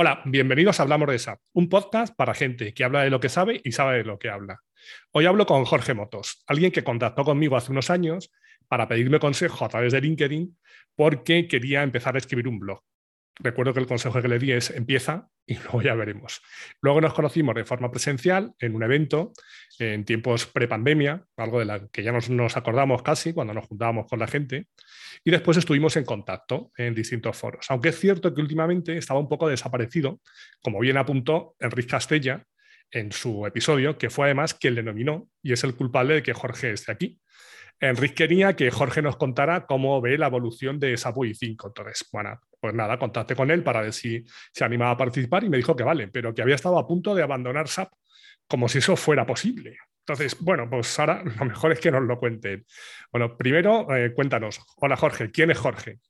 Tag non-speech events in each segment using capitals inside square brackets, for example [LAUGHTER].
Hola, bienvenidos a Hablamos de SAP, un podcast para gente que habla de lo que sabe y sabe de lo que habla. Hoy hablo con Jorge Motos, alguien que contactó conmigo hace unos años para pedirme consejo a través de LinkedIn porque quería empezar a escribir un blog. Recuerdo que el consejo que le di es empieza y [LAUGHS] luego ya veremos. Luego nos conocimos de forma presencial en un evento en tiempos pre-pandemia, algo de la que ya nos, nos acordamos casi cuando nos juntábamos con la gente. Y después estuvimos en contacto en distintos foros. Aunque es cierto que últimamente estaba un poco desaparecido, como bien apuntó Enrique Castella en su episodio, que fue además quien le nominó y es el culpable de que Jorge esté aquí. Enrique quería que Jorge nos contara cómo ve la evolución de SAP 5. Entonces, bueno, pues nada, contacté con él para ver si se animaba a participar y me dijo que vale, pero que había estado a punto de abandonar SAP como si eso fuera posible. Entonces, bueno, pues ahora lo mejor es que nos lo cuenten. Bueno, primero, eh, cuéntanos. Hola Jorge, ¿quién es Jorge?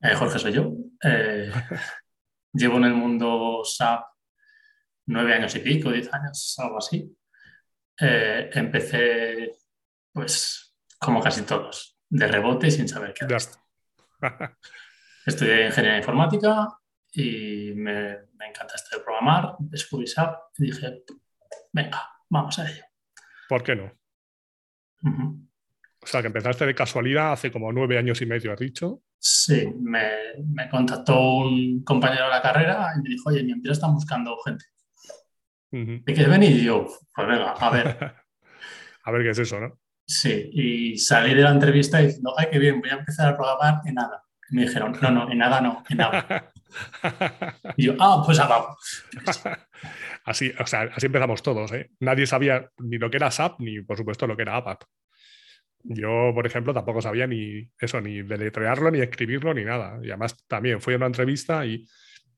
Eh, Jorge soy yo. Eh, [LAUGHS] llevo en el mundo SAP nueve años y pico, diez años, algo así. empecé, pues, como casi todos, de rebote sin saber qué hacer. Estudié ingeniería informática y me, me encanta esto de programar, descubrí SAP y dije, venga, Vamos a ello. ¿Por qué no? O sea, que empezaste de casualidad hace como nueve años y medio, has dicho. Sí, me, contactó un compañero de la carrera y me dijo, oye, mi empresa está buscando gente. ¿Y quieres venir? Y yo, pues venga, a ver. [LAUGHS] a ver qué es eso, ¿no? Sí, y salí de la entrevista diciendo, ay, qué bien, voy a empezar a programar en nada. Y me dijeron, no, no, en nada no, en nada. [LAUGHS] y yo, [LAUGHS] ah, pues vamos. [LAUGHS] Así, o sea, así empezamos todos. ¿eh? Nadie sabía ni lo que era SAP, ni por supuesto lo que era APAP. Yo, por ejemplo, tampoco sabía ni eso, ni deletrearlo, ni escribirlo, ni nada. Y además también fui a una entrevista y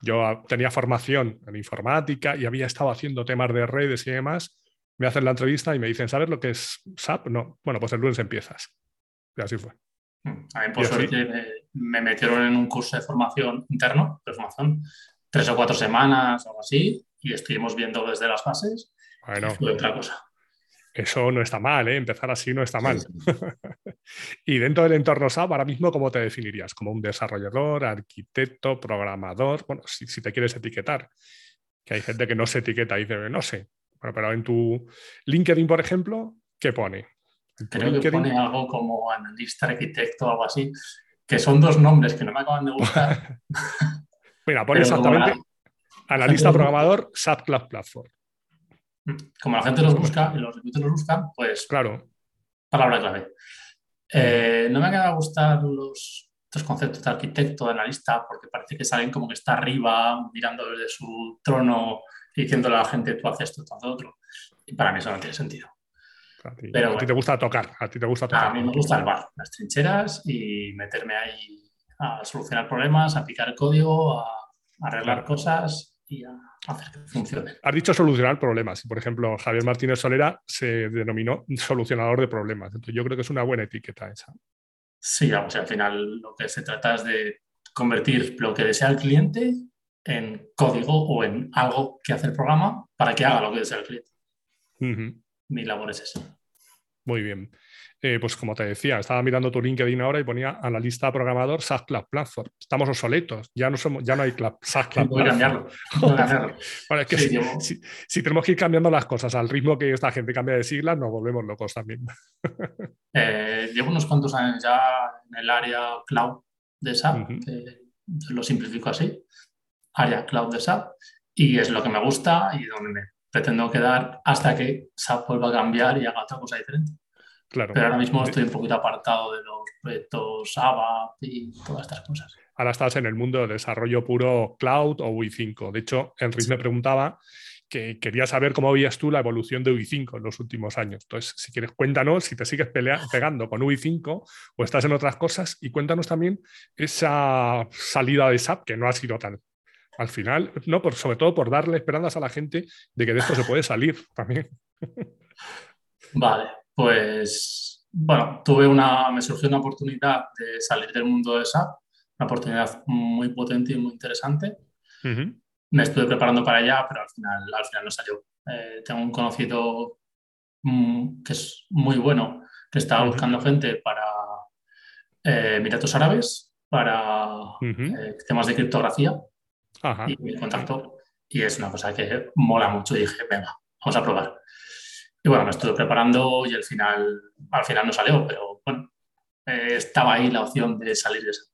yo tenía formación en informática y había estado haciendo temas de redes y demás. Me hacen la entrevista y me dicen, ¿sabes lo que es SAP? No. Bueno, pues el lunes empiezas. Y así fue. A mí, por suerte, me, me, metieron en un curso de formación interno, de formación, tres o cuatro semanas o algo así, y estuvimos viendo desde las bases. Bueno, otra cosa. Eso no está mal, ¿eh? empezar así no está mal. [LAUGHS] y dentro del entorno SAP, ahora mismo, ¿cómo te definirías? ¿Como un desarrollador, arquitecto, programador? Bueno, si, te quieres etiquetar, que hay gente que no se etiqueta y dice, no sé. Bueno, pero en tu LinkedIn, por ejemplo, ¿qué pone? Creo que pone algo como analista, arquitecto, algo así, que son dos nombres que no me acaban de gustar. [LAUGHS] Mira, pone exactamente Analista programador, SAP Cloud Platform. Como la gente los busca y los recruiters los buscan, pues. Claro. Palabra clave. Eh, no me acaba de gustar los, estos conceptos de arquitecto, de analista, porque parece que salen como que está arriba, mirando desde su trono y diciéndole a la gente, tú haces esto, tú haces otro. Y para mí eso no tiene sentido. A ti, Pero, a ti te gusta tocar, a ti te gusta tocar. A mí me gusta el bar, las trincheras y meterme ahí a solucionar problemas, a picar código, a arreglar cosas y a hacer que funcione. Has dicho solucionar problemas. Por ejemplo, Javier Martínez Solera se denominó solucionador de problemas. Entonces, yo creo que es una buena etiqueta esa. Sí, vamos, al final lo que se trata es de convertir lo que desea el cliente en código o en algo que hace el programa para que haga lo que desea el cliente. Mi labor es esa. Muy bien. Eh, pues como te decía, estaba mirando tu LinkedIn ahora y ponía a la lista programador SaaS Club Platform. Estamos obsoletos, ya no, somos, ya no hay club, SaaS Club Voy cambiarlo. si, tenemos que ir cambiando las cosas al ritmo que esta gente cambia de siglas, nos volvemos locos también. [LAUGHS] Eh, llevo unos cuantos años ya en el área cloud de SAP, lo simplifico así, área cloud de SAP, y es lo que me gusta y donde me pretendo quedar hasta que SAP vuelva a cambiar y haga otra cosa diferente. Pero ahora mismo estoy un poquito apartado de los proyectos ABAP y todas estas cosas. Ahora estás en el mundo de desarrollo puro cloud o UI5. De hecho, Enrique me preguntaba que quería saber cómo veías tú la evolución de UI5 en los últimos años. Entonces, si quieres, cuéntanos si te sigues pegando con UI5 o estás en otras cosas y cuéntanos también esa salida de SAP que no ha sido tan al final, no, por, sobre todo por darle esperanzas a la gente de que de esto se puede salir también. [LAUGHS] Vale, pues bueno, tuve una, me surgió una oportunidad de salir del mundo de SAP, una oportunidad muy potente y muy interesante. Me estuve preparando para allá, pero al final, al final no salió. Eh, tengo un conocido mm, que es muy bueno, que estaba buscando gente para eh, Emiratos Árabes, para eh, temas de criptografía. Y me contactó. Y es una cosa que mola mucho y dije, venga, vamos a probar. Y bueno, me estuve preparando y al final, al final no salió, pero bueno, eh, estaba ahí la opción de salir de eso.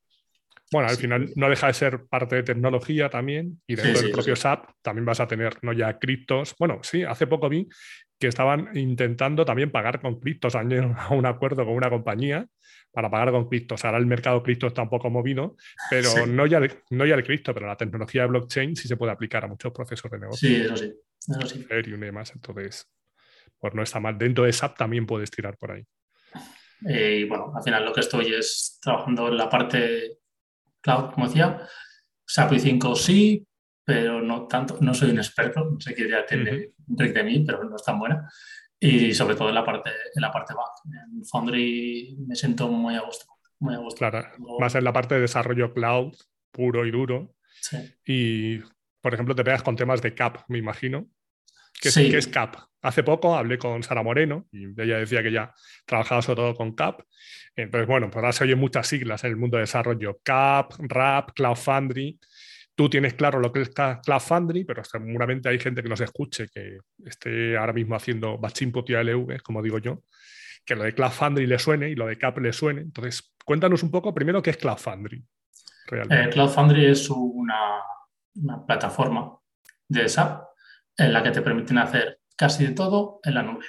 Bueno, al final no deja de ser parte de tecnología también y dentro del propio SAP también vas a tener no ya criptos. Bueno, sí, hace poco vi que estaban intentando también pagar con criptos, han llegado a un acuerdo con una compañía para pagar con criptos. Ahora el mercado cripto está un poco movido, pero no, ya el, no ya el cripto, pero la tecnología de blockchain sí se puede aplicar a muchos procesos de negocio. Sí, eso sí. Eso sí. y demás, entonces, pues no está mal. Dentro de SAP también puedes tirar por ahí. Eh, y bueno, al final lo que estoy es trabajando en la parte cloud, como decía. SAP i5 sí, pero no tanto, no soy un experto, no sé qué idea tiene de mí, pero no es tan buena. Y sobre todo en la parte, en la parte back. En Foundry me siento muy a gusto. Muy a gusto. Claro, más en la parte de desarrollo cloud puro y duro. Sí. Y, por ejemplo, te pegas con temas de CAP, me imagino. ¿Qué, sí. ¿Qué es CAP? Hace poco hablé con Sara Moreno y ella decía que ya trabajaba sobre todo con CAP. Entonces, bueno, pues ahora se oyen muchas siglas en el mundo de desarrollo. CAP, RAP, Cloud Foundry. Tú tienes claro lo que es Cloud Foundry, pero seguramente hay gente que nos escuche que esté ahora mismo haciendo batch input y ALV, como digo yo, que lo de Cloud Foundry le suene y lo de CAP le suene. Entonces, cuéntanos un poco primero qué es Cloud Foundry. Eh, Cloud Foundry es una, una plataforma de SAP en la que te permiten hacer casi de todo en la nube.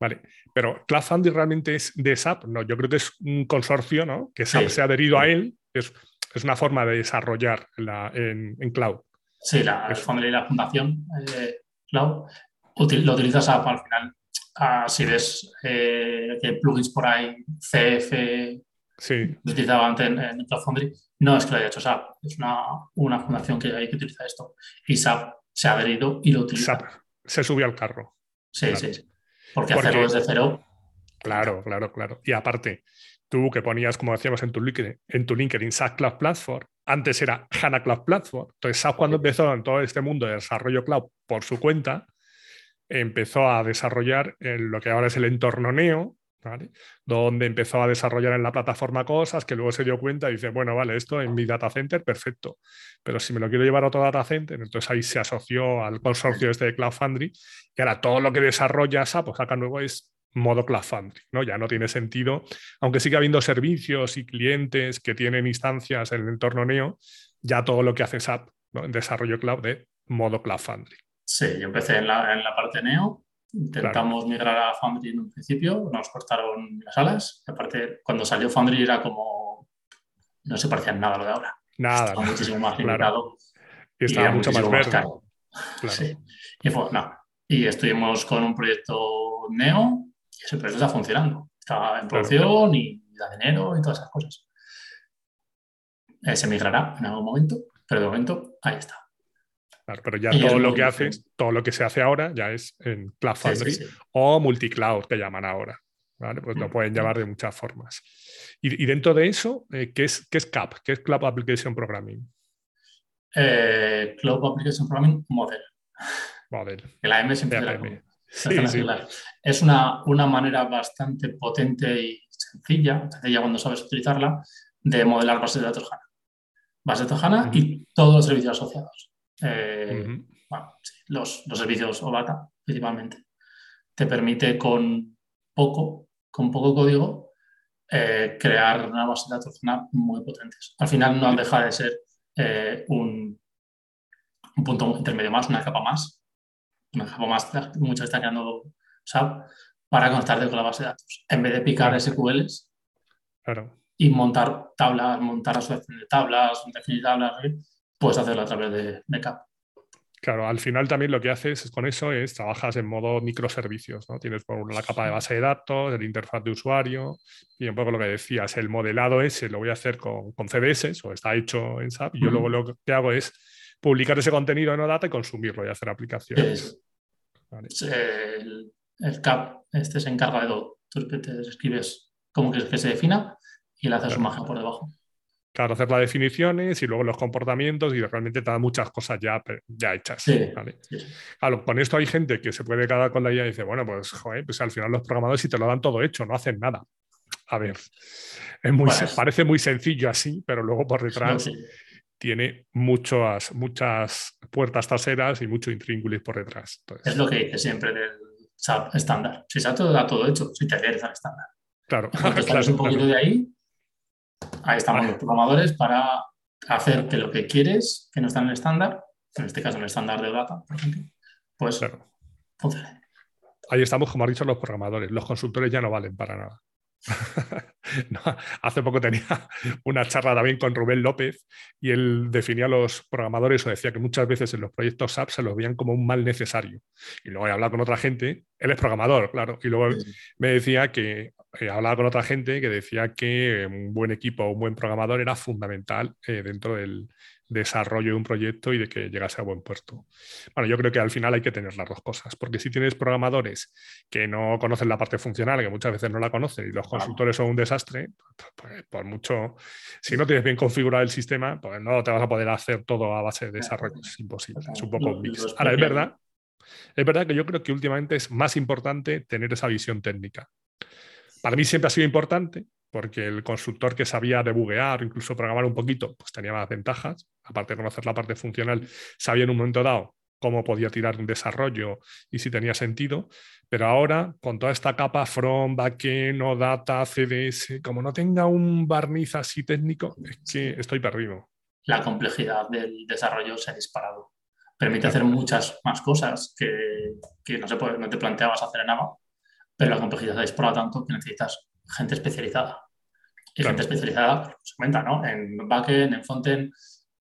Vale, pero Cloud Foundry realmente es de SAP, no, yo creo que es un consorcio, ¿no? Que SAP se ha adherido a él, es, es, una forma de desarrollar en, en, cloud. Sí, la y la fundación eh, cloud lo utilizas SAP al final. Ah, si ves eh, que plugins por ahí, CF, sí. utilizaba antes en, Cloud Foundry, no es que lo haya hecho SAP, es una, una fundación que hay que utilizar esto. Y SAP se ha adherido y lo utiliza. Se subió al carro. Sí, sí, sí. Porque, hacerlo desde cero. Claro, claro, claro. Y aparte, tú que ponías, como decíamos en tu LinkedIn, en tu LinkedIn SAP Cloud Platform, antes era HANA Cloud Platform. Entonces, SAP cuando empezó en todo este mundo de desarrollo cloud por su cuenta, empezó a desarrollar lo que ahora es el entorno Neo, donde empezó a desarrollar en la plataforma cosas que luego se dio cuenta y dice, bueno, vale, esto en mi data center, perfecto, pero si me lo quiero llevar a otro data center, entonces ahí se asoció al consorcio este de Cloud Foundry y ahora todo lo que desarrolla SAP, pues acá nuevo es modo Cloud Foundry, ¿no? Ya no tiene sentido, aunque sigue habiendo servicios y clientes que tienen instancias en el entorno Neo, ya todo lo que hace SAP desarrollo cloud de modo Cloud Foundry. Sí, yo empecé en la, en la parte Neo Intentamos migrar a Foundry en un principio, nos cortaron las alas. Aparte, cuando salió Foundry era como. No se parecía en nada a lo de ahora. Nada. Estaba muchísimo más limitado. Y estaba mucho más verde. caro. Sí. Y, fue, no. y estuvimos con un proyecto Neo y ese proyecto está funcionando. Está en producción y da dinero y todas esas cosas. Eh, se migrará en algún momento, pero de momento ahí está pero ya todo lo que haces, todo lo que se hace ahora ya es en Cloud Foundry o multicloud que llaman ahora. ¿vale? Pues lo mm, pueden llamar de muchas formas. Y, dentro de eso, eh, ¿qué, es, ¿qué es CAP? ¿Qué es Cloud Application Programming? Eh, Cloud Application Programming Model. Model. El AM siempre Es una, una manera bastante potente y sencilla, sencilla cuando sabes utilizarla, de modelar bases de datos HANA. Bases de datos HANA y todos los servicios asociados. Eh, los, servicios OBATA principalmente. Te permite con poco, con poco código eh, crear una base de datos muy potentes. Al final no deja de ser eh, un, un, punto intermedio más, una capa más, una capa más, mucho está creando SAP para conectarte con la base de datos. En vez de picar SQLs y montar tablas, montar asociación de tablas, definir tablas, puedes hacerlo a través de, de CAP. Claro, al final también lo que haces con eso es trabajas en modo microservicios, ¿no? Tienes por la capa de base de datos, el interfaz de usuario y un poco lo que decías, el modelado ese lo voy a hacer con, con CDS o está hecho en SAP y yo luego lo que hago es publicar ese contenido en OData y consumirlo y hacer aplicaciones. el, CAP este se encarga de todo. Tú te escribes cómo quieres que se defina y le haces un magia por debajo. Claro, hacer las definiciones y luego los comportamientos y realmente te da muchas cosas ya, ya hechas. con esto hay gente que se puede quedar con la idea y dice, bueno, pues, joder, pues al final los programadores si te lo dan todo hecho, no hacen nada. A ver, es muy, parece muy sencillo así, pero luego por detrás tiene muchas, muchas puertas traseras y mucho intríngulis por detrás. es lo que dice siempre del SAP estándar. Si SAP todo da todo hecho, si te adhieres al estándar. Claro. [LAUGHS] claro un poquito de ahí, ahí estamos los programadores para hacer que lo que quieres, que no está en el estándar, en este caso en el estándar de data, por ejemplo, pues funcione. Ahí estamos, como han dicho los programadores. Los consultores ya no valen para nada. [LAUGHS] hace poco tenía una charla también con Rubén López y él definía a los programadores o decía que muchas veces en los proyectos SAP se los veían como un mal necesario. Y luego he hablado con otra gente, él es programador, claro, y luego me decía que he hablado con otra gente que decía que un buen equipo o un buen programador era fundamental eh, dentro del, desarrollo de un proyecto y de que llegase a buen puerto. Bueno, yo creo que al final hay que tener las dos cosas, porque si tienes programadores que no conocen la parte funcional, que muchas veces no la conocen, y los consultores son un desastre, pues, por mucho, si no tienes bien configurado el sistema, pues no te vas a poder hacer todo a base de desarrollo, es imposible, es un poco mix. Ahora, es verdad, es verdad que yo creo que últimamente es más importante tener esa visión técnica. Para mí siempre ha sido importante, porque el consultor que sabía debuguear incluso programar un poquito, pues tenía más ventajas. Aparte de conocer la parte funcional, sabía en un momento dado cómo podía tirar un desarrollo y si tenía sentido. Pero ahora, con toda esta capa front, backend, o data, CDS, como no tenga un barniz así técnico, es que estoy perdido. La complejidad del desarrollo se ha disparado. Permite hacer muchas más cosas que, no, se puede, no te planteabas hacer en ABA, pero la complejidad se ha disparado tanto que necesitas gente especializada. Y gente especializada, pues, se cuenta, ¿no? En backend, en frontend,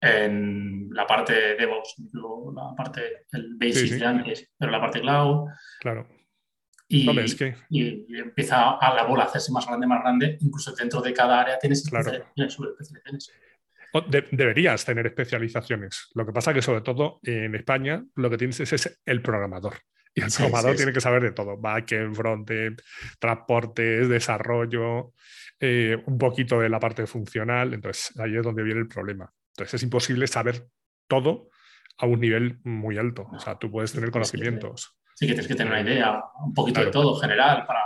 en la parte de DevOps, la parte, el basic pero la parte cloud. Claro. Y, y, empieza a la bola a hacerse más grande, más grande. Incluso dentro de cada área tienes claro. especializaciones. deberías tener especializaciones. Lo que pasa que sobre todo en España lo que tienes es el programador. Y el programador tiene que saber de todo, backend, frontend, transportes, desarrollo, eh, un poquito de la parte funcional. Entonces ahí es donde viene el problema. Entonces es imposible saber todo a un nivel muy alto. O sea, tú puedes tener conocimientos. Sí, que tienes que tener una idea, un poquito de todo, general, para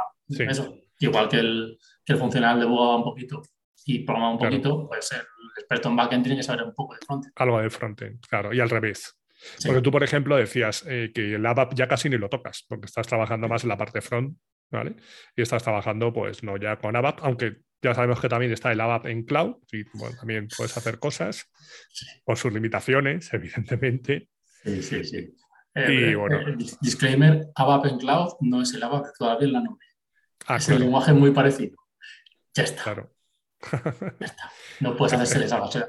eso. Igual que el, que el funcional debugaba un poquito y programa un poquito, pues el experto en backend tiene que saber un poco de frontend. Algo de frontend, claro, y al revés. Porque tú, por ejemplo, decías eh, que el ABAP ya casi ni lo tocas, porque estás trabajando más en la parte front, ¿vale? Y estás trabajando, pues, no ya con ABAP, aunque ya sabemos que también está el ABAP en cloud, y también puedes hacer cosas con sus limitaciones, [LAUGHS] evidentemente. Sí, sí, sí. y, eh, bueno. Eh, disclaimer, ABAP en cloud no es el ABAP todavía en la nube. Ah, es un lenguaje muy parecido. Ya está. Claro. ya está. No puedes hacerse [LAUGHS] esa base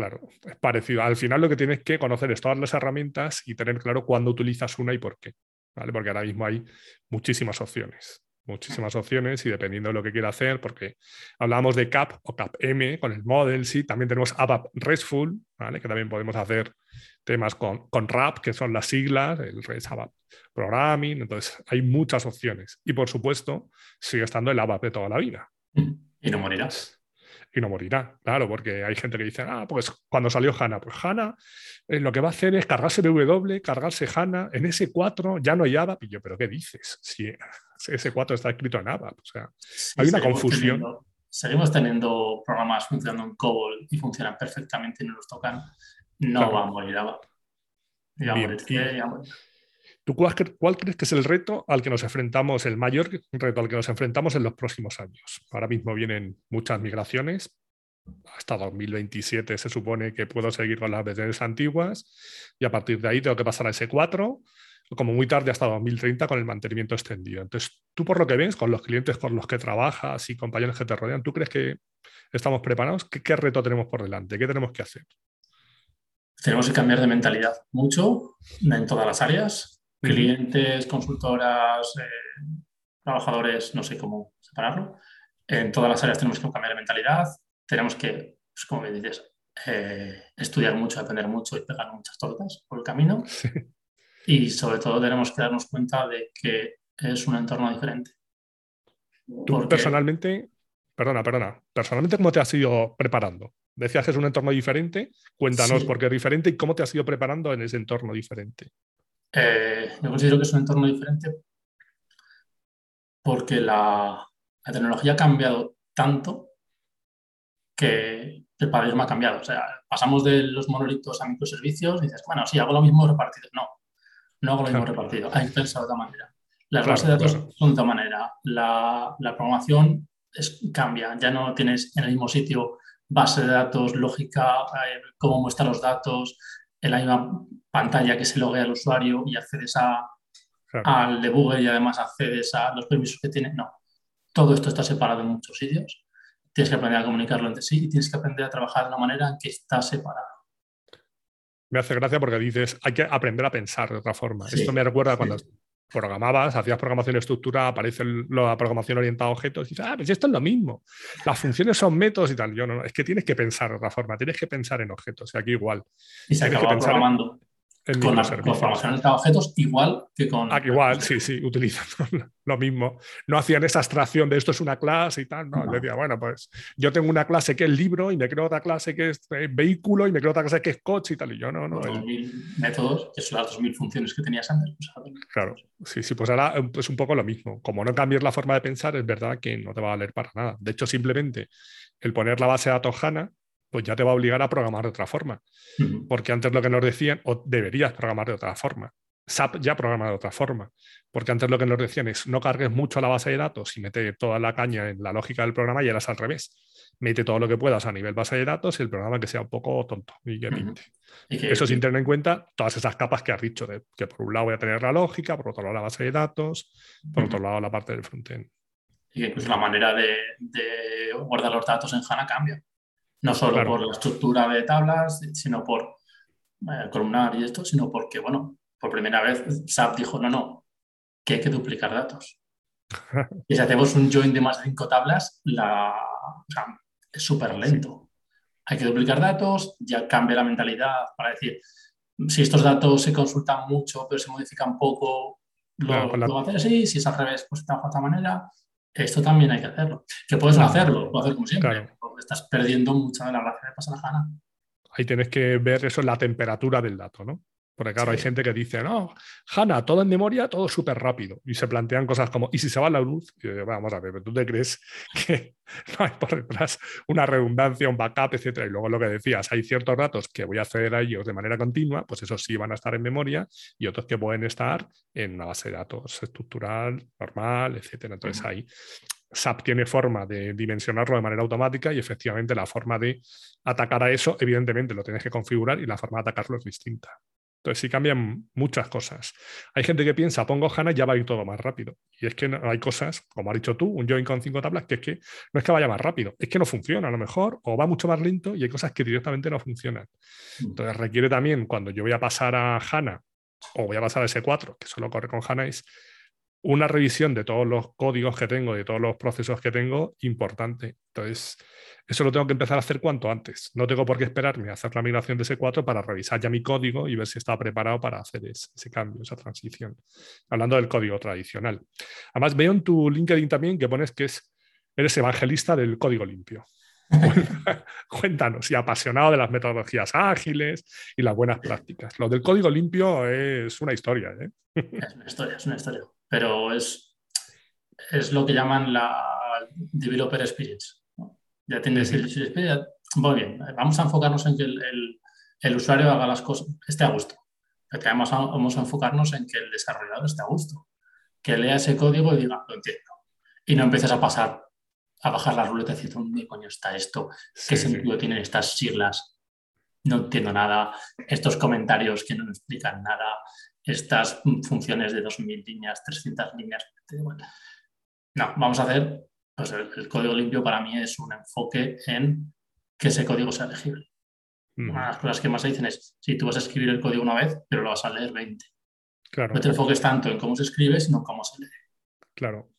Claro, es parecido. Al final lo que tienes que conocer es todas las herramientas y tener claro cuándo utilizas una y por qué. ¿vale? Porque ahora mismo hay muchísimas opciones, muchísimas opciones y dependiendo de lo que quiera hacer, porque hablamos de CAP o CAP-M con el model, sí, también tenemos ABAP RESTful, ¿vale? que también podemos hacer temas con, con RAP, que son las siglas, el REST ABAP Programming, entonces hay muchas opciones. Y por supuesto, sigue estando el ABAP de toda la vida. Y no morirás y no morirá. Claro, porque hay gente que dice, ah, pues cuando salió HANA, pues HANA eh, lo que va a hacer es cargarse BW, cargarse HANA, en S4 ya no hay ABAP. Y yo, ¿pero qué dices? Si S4 está escrito en ABAP. O sea, hay una confusión. seguimos teniendo programas funcionando en COBOL y funcionan perfectamente y no los tocan. No va a morir ABAP. Ya ¿Tú cuál, crees que es el reto al que nos enfrentamos, el mayor reto al que nos enfrentamos en los próximos años? Ahora mismo vienen muchas migraciones. Hasta 2027 se supone que puedo seguir con las versiones antiguas y a partir de ahí tengo que pasar a S4, como muy tarde hasta 2030 con el mantenimiento extendido. Entonces, tú por lo que ves, con los clientes con los que trabajas y compañeros que te rodean, ¿tú crees que estamos preparados? qué reto tenemos por delante? ¿Qué tenemos que hacer? Tenemos que cambiar de mentalidad mucho en todas las áreas clientes, consultoras, eh, trabajadores, no sé cómo separarlo. En todas las áreas tenemos que cambiar de mentalidad, tenemos que, pues, como me dices, eh, estudiar mucho, aprender mucho y pegar muchas tortas por el camino. Y sobre todo tenemos que darnos cuenta de que es un entorno diferente. Tú personalmente, perdona, perdona, personalmente, ¿cómo te has ido preparando? Decías que es un entorno diferente, cuéntanos por qué es diferente y cómo te has ido preparando en ese entorno diferente. Eh, yo considero que es un entorno diferente porque la, tecnología ha cambiado tanto que el paradigma ha cambiado. O sea, pasamos de los monolitos a microservicios y dices, bueno, sí, hago lo mismo repartido. No, no hago lo mismo repartido. Hay que pensar de otra manera. Las bases de datos son de otra manera. La, programación es, cambia. Ya no tienes en el mismo sitio base de datos, lógica, eh, cómo muestra los datos, en la misma pantalla que se loguea el usuario y accedes a, al debugger y además accedes a los permisos que tiene. No, todo esto está separado en muchos sitios. Tienes que aprender a comunicarlo entre sí y tienes que aprender a trabajar de una manera en que está separado. Me hace gracia porque dices, hay que aprender a pensar de otra forma. Esto me recuerda cuando programabas, hacías programación estructurada, aparece la programación orientada a objetos y dices, ah, pues esto es lo mismo. Las funciones son métodos y tal. Yo no, es que tienes que pensar de otra forma, tienes que pensar en objetos. Y aquí igual. Y se acaba programando con la programación de objetos igual que con... Ah, igual, sí, sí, utilizando [LAUGHS] lo mismo. No hacían esa abstracción de esto es una clase y tal, no, decía, bueno, pues yo tengo una clase que es libro y me creo otra clase que es eh, vehículo y me creo otra clase que es coche y tal, y yo no, no. Los métodos, que son las 2.000 funciones que tenías antes. Pues, claro, sí, sí, pues ahora es un poco lo mismo. Como no cambies la forma de pensar, es verdad que no te va a valer para nada. De hecho, simplemente el poner la base de datos HANA pues ya te va a obligar a programar de otra forma. Porque antes lo que nos decían, o deberías programar de otra forma. SAP ya programa de otra forma. Porque antes lo que nos decían es no cargues mucho la base de datos y mete toda la caña en la lógica del programa y es al revés. Mete todo lo que puedas a nivel base de datos y el programa que sea un poco tonto y que pinte. Eso sin tener en cuenta todas esas capas que has dicho, de que por un lado voy a tener la lógica, por otro lado la base de datos, por otro lado la parte del frontend. Y que incluso la manera de, de guardar los datos en HANA cambia. No solo por la estructura de tablas, sino por eh, columnar y esto, sino porque, bueno, por primera vez SAP dijo, no, no, que hay que duplicar datos. [LAUGHS] y si hacemos un join de más de cinco tablas, la, es súper lento. Hay que duplicar datos, ya cambia la mentalidad para decir, si estos datos se consultan mucho, pero se modifican poco, lo, lo a hacer así, si es al revés, pues de otra manera. Esto también hay que hacerlo. Que puedes no hacerlo, puedo hacer como siempre estás perdiendo mucha de la gracia de pasar a. Ahí tienes que ver eso en la temperatura del dato, ¿no? Porque claro, hay gente que dice, no, HANA, todo en memoria, todo súper rápido. Y se plantean cosas como, ¿y si se va la luz? Y yo, vamos a ver, ¿tú te crees [LAUGHS] que no hay por detrás una redundancia, un backup, etcétera? Y luego lo que decías, hay ciertos datos que voy a acceder a ellos de manera continua, pues esos sí van a estar en memoria y otros que pueden estar en una base de datos estructural, normal, etcétera. Entonces ahí SAP tiene forma de dimensionarlo de manera automática y efectivamente la forma de atacar a eso, evidentemente lo tienes que configurar y la forma de atacarlo es distinta. Entonces sí cambian muchas cosas. Hay gente que piensa, pongo HANA y ya va a ir todo más rápido. Y es que hay cosas, como has dicho tú, un join con cinco tablas, que es que no es que vaya más rápido, es que no funciona a lo mejor, o va mucho más lento y hay cosas que directamente no funcionan. Mm. Entonces requiere también, cuando yo voy a pasar a HANA o voy a pasar a S4, que solo corre con HANA, es una revisión de todos los códigos que tengo, de todos los procesos que tengo, importante. Entonces, eso lo tengo que empezar a hacer cuanto antes. No tengo por qué esperarme a hacer la migración de S4 para revisar ya mi código y ver si está preparado para hacer ese, cambio, esa transición. Hablando del código tradicional. Además, veo en tu LinkedIn también que pones que es, eres evangelista del código limpio. [LAUGHS] Cuéntanos, y apasionado de las metodologías ágiles y las buenas prácticas. Lo del código limpio es una historia. ¿eh? Es una historia, es una historia pero es, es lo que llaman la developer experience. Ya tienes el experience. Muy bien, vamos a enfocarnos en que el, el, usuario haga las cosas, esté a gusto. Pero además vamos a enfocarnos en que el desarrollador esté a gusto. Que lea ese código y diga, lo entiendo. Y no empieces a pasar, a bajar la ruleta y decir, ¿dónde coño está esto? ¿Qué sentido tienen estas siglas? No entiendo nada. Estos comentarios que no me explican nada estas funciones de 2.000 líneas, 300 líneas. No, vamos a hacer, pues el, código limpio para mí es un enfoque en que ese código sea legible. Una de las cosas que más se dicen es, si tú vas a escribir el código una vez, pero lo vas a leer 20. Claro. No te enfoques tanto en cómo se escribe, sino en cómo se lee. Claro.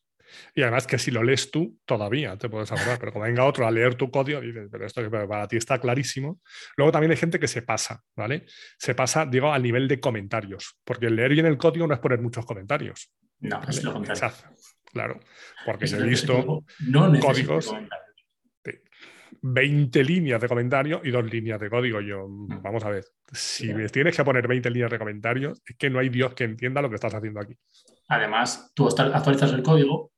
Y además que si lo lees tú, todavía te puedes acordar, pero como venga otro a leer tu código, dices, pero esto para ti está clarísimo. Luego también hay gente que se pasa, ¿vale? Se pasa, digo, al nivel de comentarios, porque leer bien el código no es poner muchos comentarios. No, es lo contrario. Claro, porque he visto códigos. 20 líneas de comentarios y dos líneas de código. Yo, mm. vamos a ver, si me tienes que poner 20 líneas de comentarios, es que no hay Dios que entienda lo que estás haciendo aquí. Además, tú actualizas el código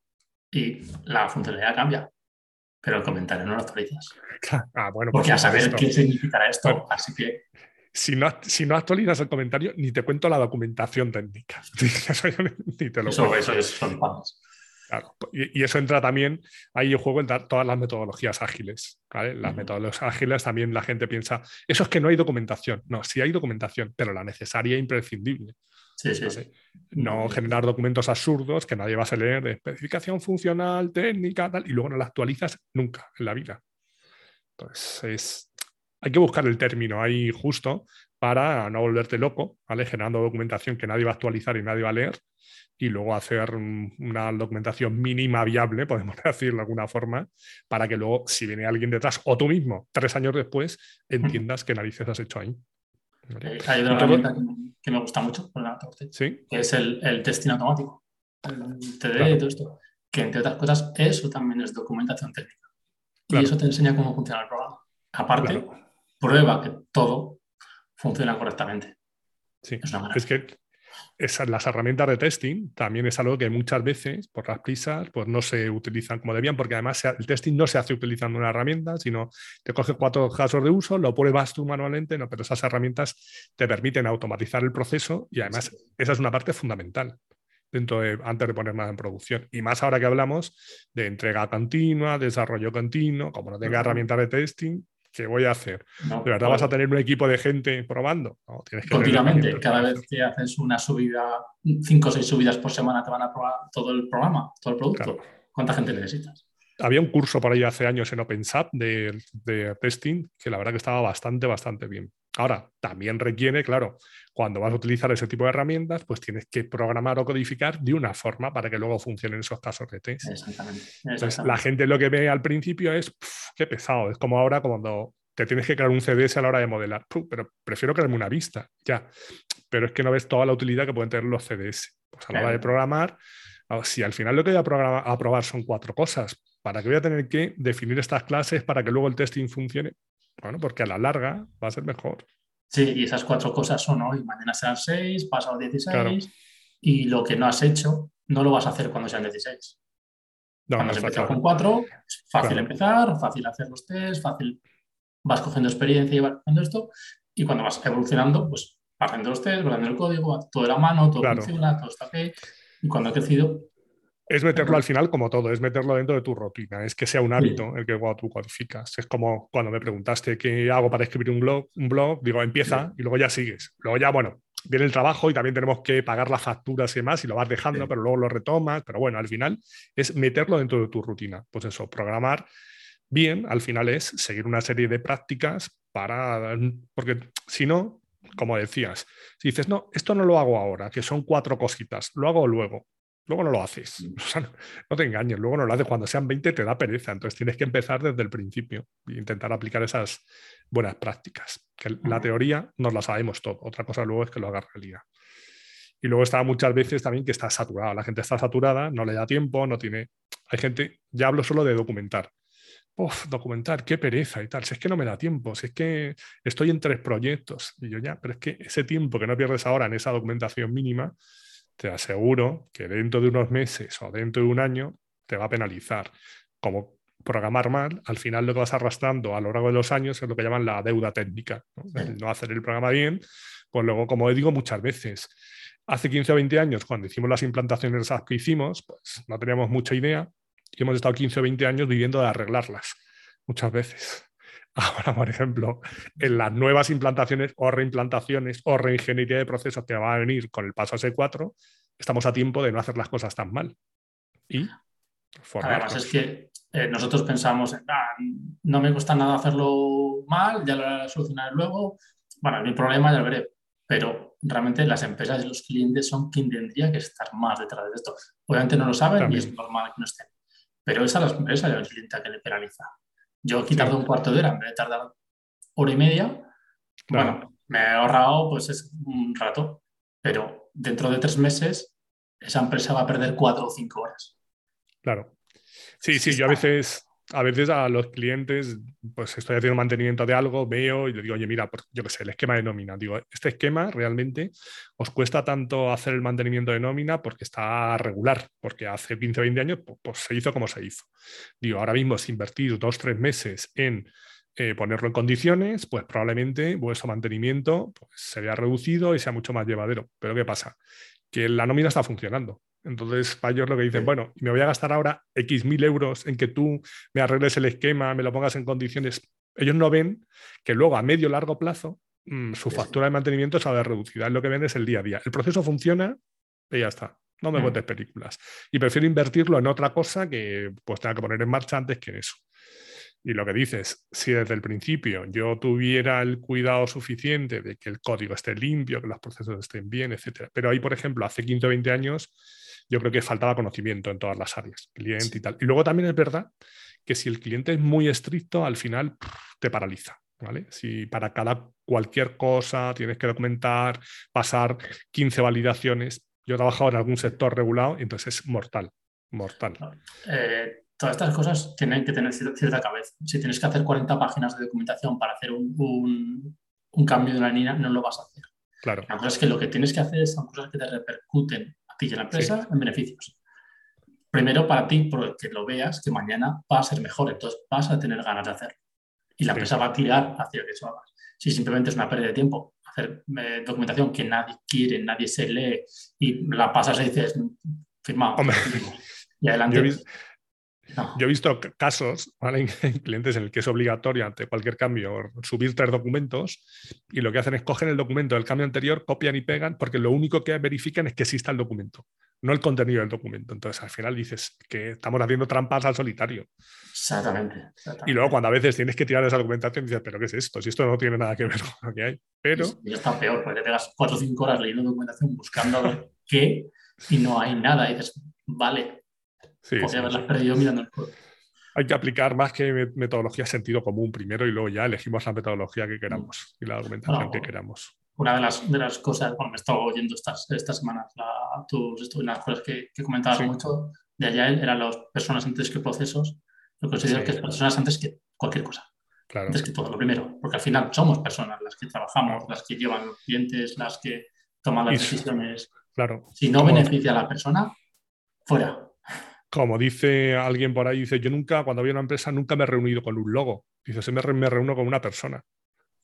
y la funcionalidad cambia. pero el comentario no lo actualizas. Ah, bueno, Porque a saber qué significará esto, así que... Si no, si no, actualizas el comentario, ni te cuento la documentación técnica. [LAUGHS] ni te lo eso, eso es, son Claro. Y, eso entra también, ahí yo juego en todas las metodologías ágiles. Las metodologías ágiles también la gente piensa, eso es que no hay documentación. No, sí hay documentación, pero la necesaria e imprescindible. Sí, sí, sí. No generar documentos absurdos que nadie va a leer de especificación funcional, técnica, tal, y luego no la actualizas nunca en la vida. Entonces, es, hay que buscar el término ahí justo para no volverte loco, ¿vale? Generando documentación que nadie va a actualizar y nadie va a leer, y luego hacer una documentación mínima viable, [LAUGHS] podemos decirlo de alguna forma, para que luego, si viene alguien detrás, o tú mismo, tres años después, entiendas qué narices has hecho ahí. Eh, hay otra herramienta que, me gusta mucho, que es el, el, testing automático, el TD y todo esto, que entre otras cosas eso también es documentación técnica. Y eso te enseña cómo funciona el programa. Aparte, prueba que todo funciona correctamente. Sí, es, que las herramientas de testing también es algo que muchas veces, por las prisas, pues no se utilizan como debían, porque además el testing no se hace utilizando una herramienta, sino te coges cuatro casos de uso, lo pruebas tú manualmente, no, pero esas herramientas te permiten automatizar el proceso y además esa es una parte fundamental dentro de, antes de poner nada en producción. Y más ahora que hablamos de entrega continua, desarrollo continuo, como no tenga herramientas de testing, ¿qué voy a hacer? ¿De verdad vas a tener un equipo de gente probando? Continuamente, cada vez que haces una subida, cinco o seis subidas por semana te van a probar todo el programa, todo el producto. ¿Cuánta gente necesitas? Había un curso por ahí hace años en OpenSAP de, de testing que la verdad que estaba bastante, bastante bien. Ahora, también requiere, claro, cuando vas a utilizar ese tipo de herramientas, pues tienes que programar o codificar de una forma para que luego funcionen esos casos de test. Exactamente. Entonces, la gente lo que ve al principio es, qué pesado, es como ahora cuando te tienes que crear un CDS a la hora de modelar, pero prefiero crearme una vista, ya. Pero es que no ves toda la utilidad que pueden tener los CDS. Pues a la hora de programar, ah, si al final lo que voy a, a probar son cuatro cosas, ¿para qué voy a tener que definir estas clases para que luego el testing funcione? Bueno, porque a la larga va a ser mejor. Sí, y esas cuatro cosas son hoy, mañana serán seis, pasado 16, y lo que no has hecho no lo vas a hacer cuando sean 16. cuando has empezado con cuatro, es fácil empezar, fácil hacer los test, fácil, vas cogiendo experiencia y vas haciendo esto, y cuando vas evolucionando, pues vas haciendo los test, haciendo el código, todo de la mano, todo funciona, todo está ok, y cuando ha crecido, es meterlo al final como todo, es meterlo dentro de tu rutina, es que sea un hábito el que tú codificas. Es como cuando me preguntaste qué hago para escribir un blog, un blog digo, empieza y luego ya sigues. Luego ya, bueno, viene el trabajo y también tenemos que pagar las facturas y demás y lo vas dejando, pero luego lo retomas. Pero bueno, al final es meterlo dentro de tu rutina. Pues eso, programar bien, al final es seguir una serie de prácticas para, porque si no, como decías, si dices, no, esto no lo hago ahora, que son cuatro cositas, lo hago luego luego no lo haces. Mm. [LAUGHS] no, te engañes, luego no lo haces. Cuando sean 20 te da pereza, entonces tienes que empezar desde el principio e intentar aplicar esas buenas prácticas. Que la teoría nos la sabemos todo, otra cosa luego es que lo haga realidad. Y luego está muchas veces también que está saturada, la gente está saturada, no le da tiempo, no tiene... Hay gente, ya hablo solo de documentar. Uf, documentar, qué pereza y tal. Si es que no me da tiempo, si es que estoy en tres proyectos. Y yo ya, pero es que ese tiempo que no pierdes ahora en esa documentación mínima, te aseguro que dentro de unos meses o dentro de un año te va a penalizar. Como programar mal, al final lo que vas arrastrando a lo largo de los años es lo que llaman la deuda técnica. ¿no? hacer el programa bien, pues luego, como digo muchas veces, hace 15 o 20 años, cuando hicimos las implantaciones que hicimos, pues no teníamos mucha idea y hemos estado 15 o 20 años viviendo de arreglarlas muchas veces. [LAUGHS] Ahora, por ejemplo, en las nuevas implantaciones o reimplantaciones o reingeniería de procesos que van a venir con el paso a S4, estamos a tiempo de no hacer las cosas tan mal. Y Además, es que eh, nosotros pensamos, ah, no me cuesta nada hacerlo mal, ya lo solucionaré luego. Bueno, mi problema ya lo veré. Pero realmente las empresas y los clientes son quien tendría que estar más detrás de esto. Obviamente no lo saben y es normal que no estén. Pero es a las empresas y al cliente que le penaliza. Yo aquí tardo un cuarto de hora en vez de tardar hora y media. Bueno, me he ahorrado pues es un rato, pero dentro de tres meses esa empresa va a perder cuatro o cinco horas. Claro. Sí, sí, yo a veces a veces a los clientes, pues estoy haciendo mantenimiento de algo, veo y le digo, oye, mira, pues, yo qué sé, el esquema de nómina. Digo, este esquema realmente os cuesta tanto hacer el mantenimiento de nómina porque está regular, porque hace 15 o 20 años pues, se hizo como se hizo. Digo, ahora mismo si invertís dos, tres meses en eh, ponerlo en condiciones, pues probablemente vuestro mantenimiento pues, se vea reducido y sea mucho más llevadero. Pero ¿qué pasa? Que la nómina está funcionando. Entonces, ellos lo que dicen, bueno, me voy a gastar ahora X mil euros en que tú me arregles el esquema, me lo pongas en condiciones. Ellos no ven que luego a medio largo plazo mm, su factura de mantenimiento se va a ver reducida. Es lo que ven es el día a día. El proceso funciona y ya está. No me mm. cuentes películas. Y prefiero invertirlo en otra cosa que pues tenga que poner en marcha antes que en eso. Y lo que dices, si desde el principio yo tuviera el cuidado suficiente de que el código esté limpio, que los procesos estén bien, etc. Pero ahí, por ejemplo, hace 15 o 20 años yo creo que faltaba conocimiento en todas las áreas, cliente y tal. Y luego también es verdad que si el cliente es muy estricto, al final te paraliza. ¿Vale? Si para cada cualquier cosa tienes que documentar, pasar 15 validaciones, yo he trabajado en algún sector regulado, entonces es mortal, mortal. Eh, todas estas cosas tienen que tener cierta cabeza. Si tienes que hacer 40 páginas de documentación para hacer un, un, cambio de una línea, no lo vas a hacer. Claro. La cosa es que lo que tienes que hacer son cosas que te repercuten a la empresa en beneficios. Primero para ti, porque lo veas que mañana va a ser mejor, entonces vas a tener ganas de hacerlo. Y la empresa va a tirar hacia que eso hagas. Si simplemente es una pérdida de tiempo, hacer eh, documentación que nadie quiere, nadie se lee y la pasas y dices, firmado. Y adelante. Yo he visto casos [LAUGHS] en clientes en el que es obligatorio ante cualquier cambio subir tres documentos y lo que hacen es coger el documento del cambio anterior, copian y pegan porque lo único que verifican es que exista el documento, no el contenido del documento. Entonces al final dices que estamos haciendo trampas al solitario. Exactamente. Y luego cuando a veces tienes que tirar esa documentación dices, pero ¿qué es esto? Si esto no tiene nada que ver con lo que hay. Pero... Y está peor, porque te pegas cuatro o cinco horas leyendo documentación buscando qué y no hay nada. Y dices, vale, Sí, Hay que aplicar más que metodología sentido común primero y luego ya elegimos la metodología que queramos y la argumentación que queramos. Una de las, de las cosas, bueno, me he estado oyendo estas, estas semanas la, tus, unas cosas que, que comentabas mucho de allá eran las personas antes que procesos. Lo considero que es personas antes que cualquier cosa. Claro. Antes que todo, lo primero. Porque al final somos personas las que trabajamos, las que llevan los clientes, las que toman las decisiones. Claro. Si no beneficia a la persona, fuera como dice alguien por ahí, dice, yo nunca, cuando había una empresa, nunca me he reunido con un logo. Dice, se me, me reúno con una persona.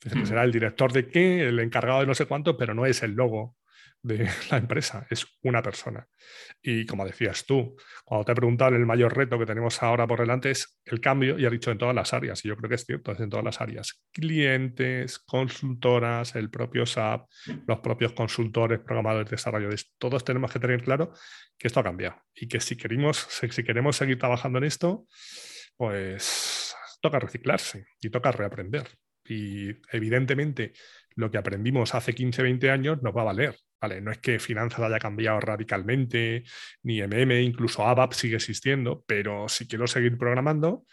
Dice, pues mm. será el director de qué, el encargado de no sé cuánto, pero no es el logo de la empresa, es una persona. Y como decías tú, cuando te he preguntado, el mayor reto que tenemos ahora por delante es el cambio, y ha dicho en todas las áreas, y yo creo que es cierto, es en todas las áreas. Clientes, consultoras, el propio SAP, los propios consultores, programadores, desarrolladores, todos tenemos que tener claro que esto ha cambiado y que si queremos, si queremos seguir trabajando en esto, pues toca reciclarse y toca reaprender. Y evidentemente lo que aprendimos hace 15, 20 años nos va a valer. Vale, no es que finanzas haya cambiado radicalmente, ni MM, incluso ABAP sigue existiendo, pero si quiero seguir programando,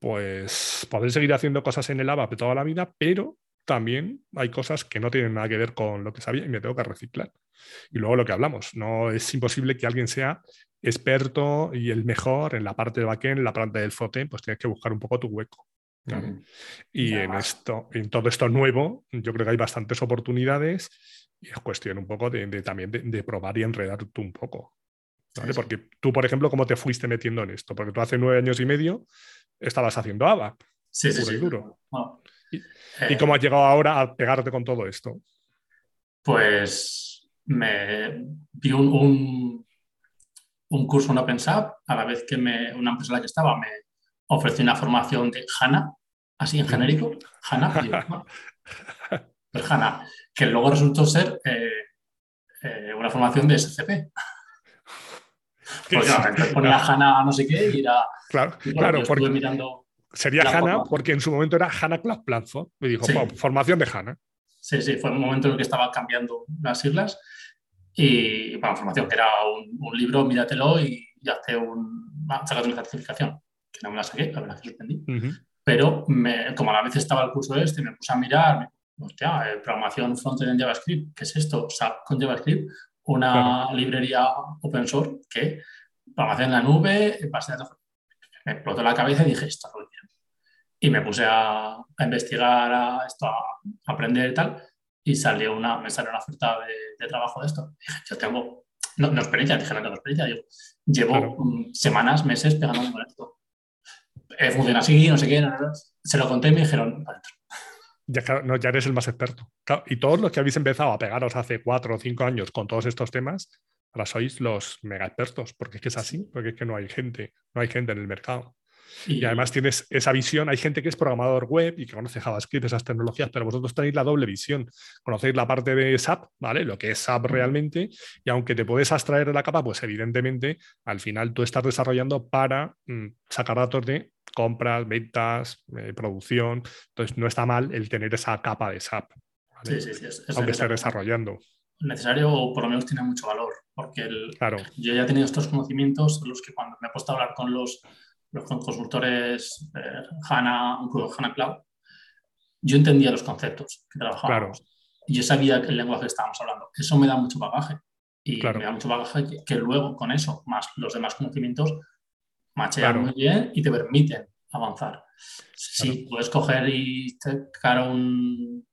pues podré seguir haciendo cosas en el ABAP toda la vida, pero también hay cosas que no tienen nada que ver con lo que sabía y me tengo que reciclar. Y luego lo que hablamos, no es imposible que alguien sea experto y el mejor en la parte de backend, en la parte del frontend, pues tienes que buscar un poco tu hueco. Y en esto, en todo esto nuevo, yo creo que hay bastantes oportunidades y es cuestión un poco de, también de, probar y enredar tú un poco. Porque tú, por ejemplo, ¿cómo te fuiste metiendo en esto? Porque tú hace nueve años y medio estabas haciendo ABAP. Sí, sí, Duro. ¿Y, eh, cómo has llegado ahora a pegarte con todo esto? Pues me vi un, un, curso en OpenSAP, a la vez que me, una empresa en la que estaba me ofreció una formación de HANA, así en genérico, HANA, [LAUGHS] HANA, que luego resultó ser eh, eh, una formación de SCP. Porque no, [LAUGHS] ponía HANA no sé qué y era... Claro, claro porque mirando sería HANA porque en su momento era HANA Cloud Platform. Me dijo, formación de HANA. Sí, sí, fue un momento en el que estaba cambiando las siglas y, bueno, formación que era un, libro, míratelo y, y hazte un, sácate una certificación, que no me la saqué, la verdad que sorprendí. Pero como a la vez estaba el curso este, me puse a mirar, hostia, eh, programación frontend en JavaScript, ¿qué es esto? SAP con JavaScript, una librería open source que programación en la nube, base de me explotó la cabeza y dije, esto es bien. Y me puse a, investigar a esto, a, aprender y tal, y salió una, me salió una oferta de, trabajo de esto. dije, yo tengo, no, no experiencia, dije, no tengo experiencia, digo, llevo mm, semanas, meses pegándome con esto. Eh, funciona así, no sé qué, se lo conté y me dijeron, ya, no, ya eres el más experto. y todos los que habéis empezado a pegaros hace cuatro o cinco años con todos estos temas, ahora sois los mega expertos, porque es que es así, porque es que no hay gente, no hay gente en el mercado. Y, además tienes esa visión, hay gente que es programador web y que conoce JavaScript, esas tecnologías, pero vosotros tenéis la doble visión, conocéis la parte de SAP, ¿vale? Lo que es SAP realmente, y aunque te puedes abstraer de la capa, pues evidentemente al final tú estás desarrollando para mm, sacar datos de compras, ventas, eh, producción, entonces no está mal el tener esa capa de SAP, sí, sí, sí, aunque esté desarrollando. Necesario o por lo menos tiene mucho valor, porque el, claro. yo ya he tenido estos conocimientos, los que cuando me he puesto a hablar con los, los consultores eh, HANA, HANA Cloud, yo entendía los conceptos que trabajábamos. Claro. Yo sabía el lenguaje que estábamos hablando. Eso me da mucho bagaje. Y me da mucho bagaje que, luego con eso, más los demás conocimientos, machean muy bien y te permiten avanzar. Si puedes coger y sacar un,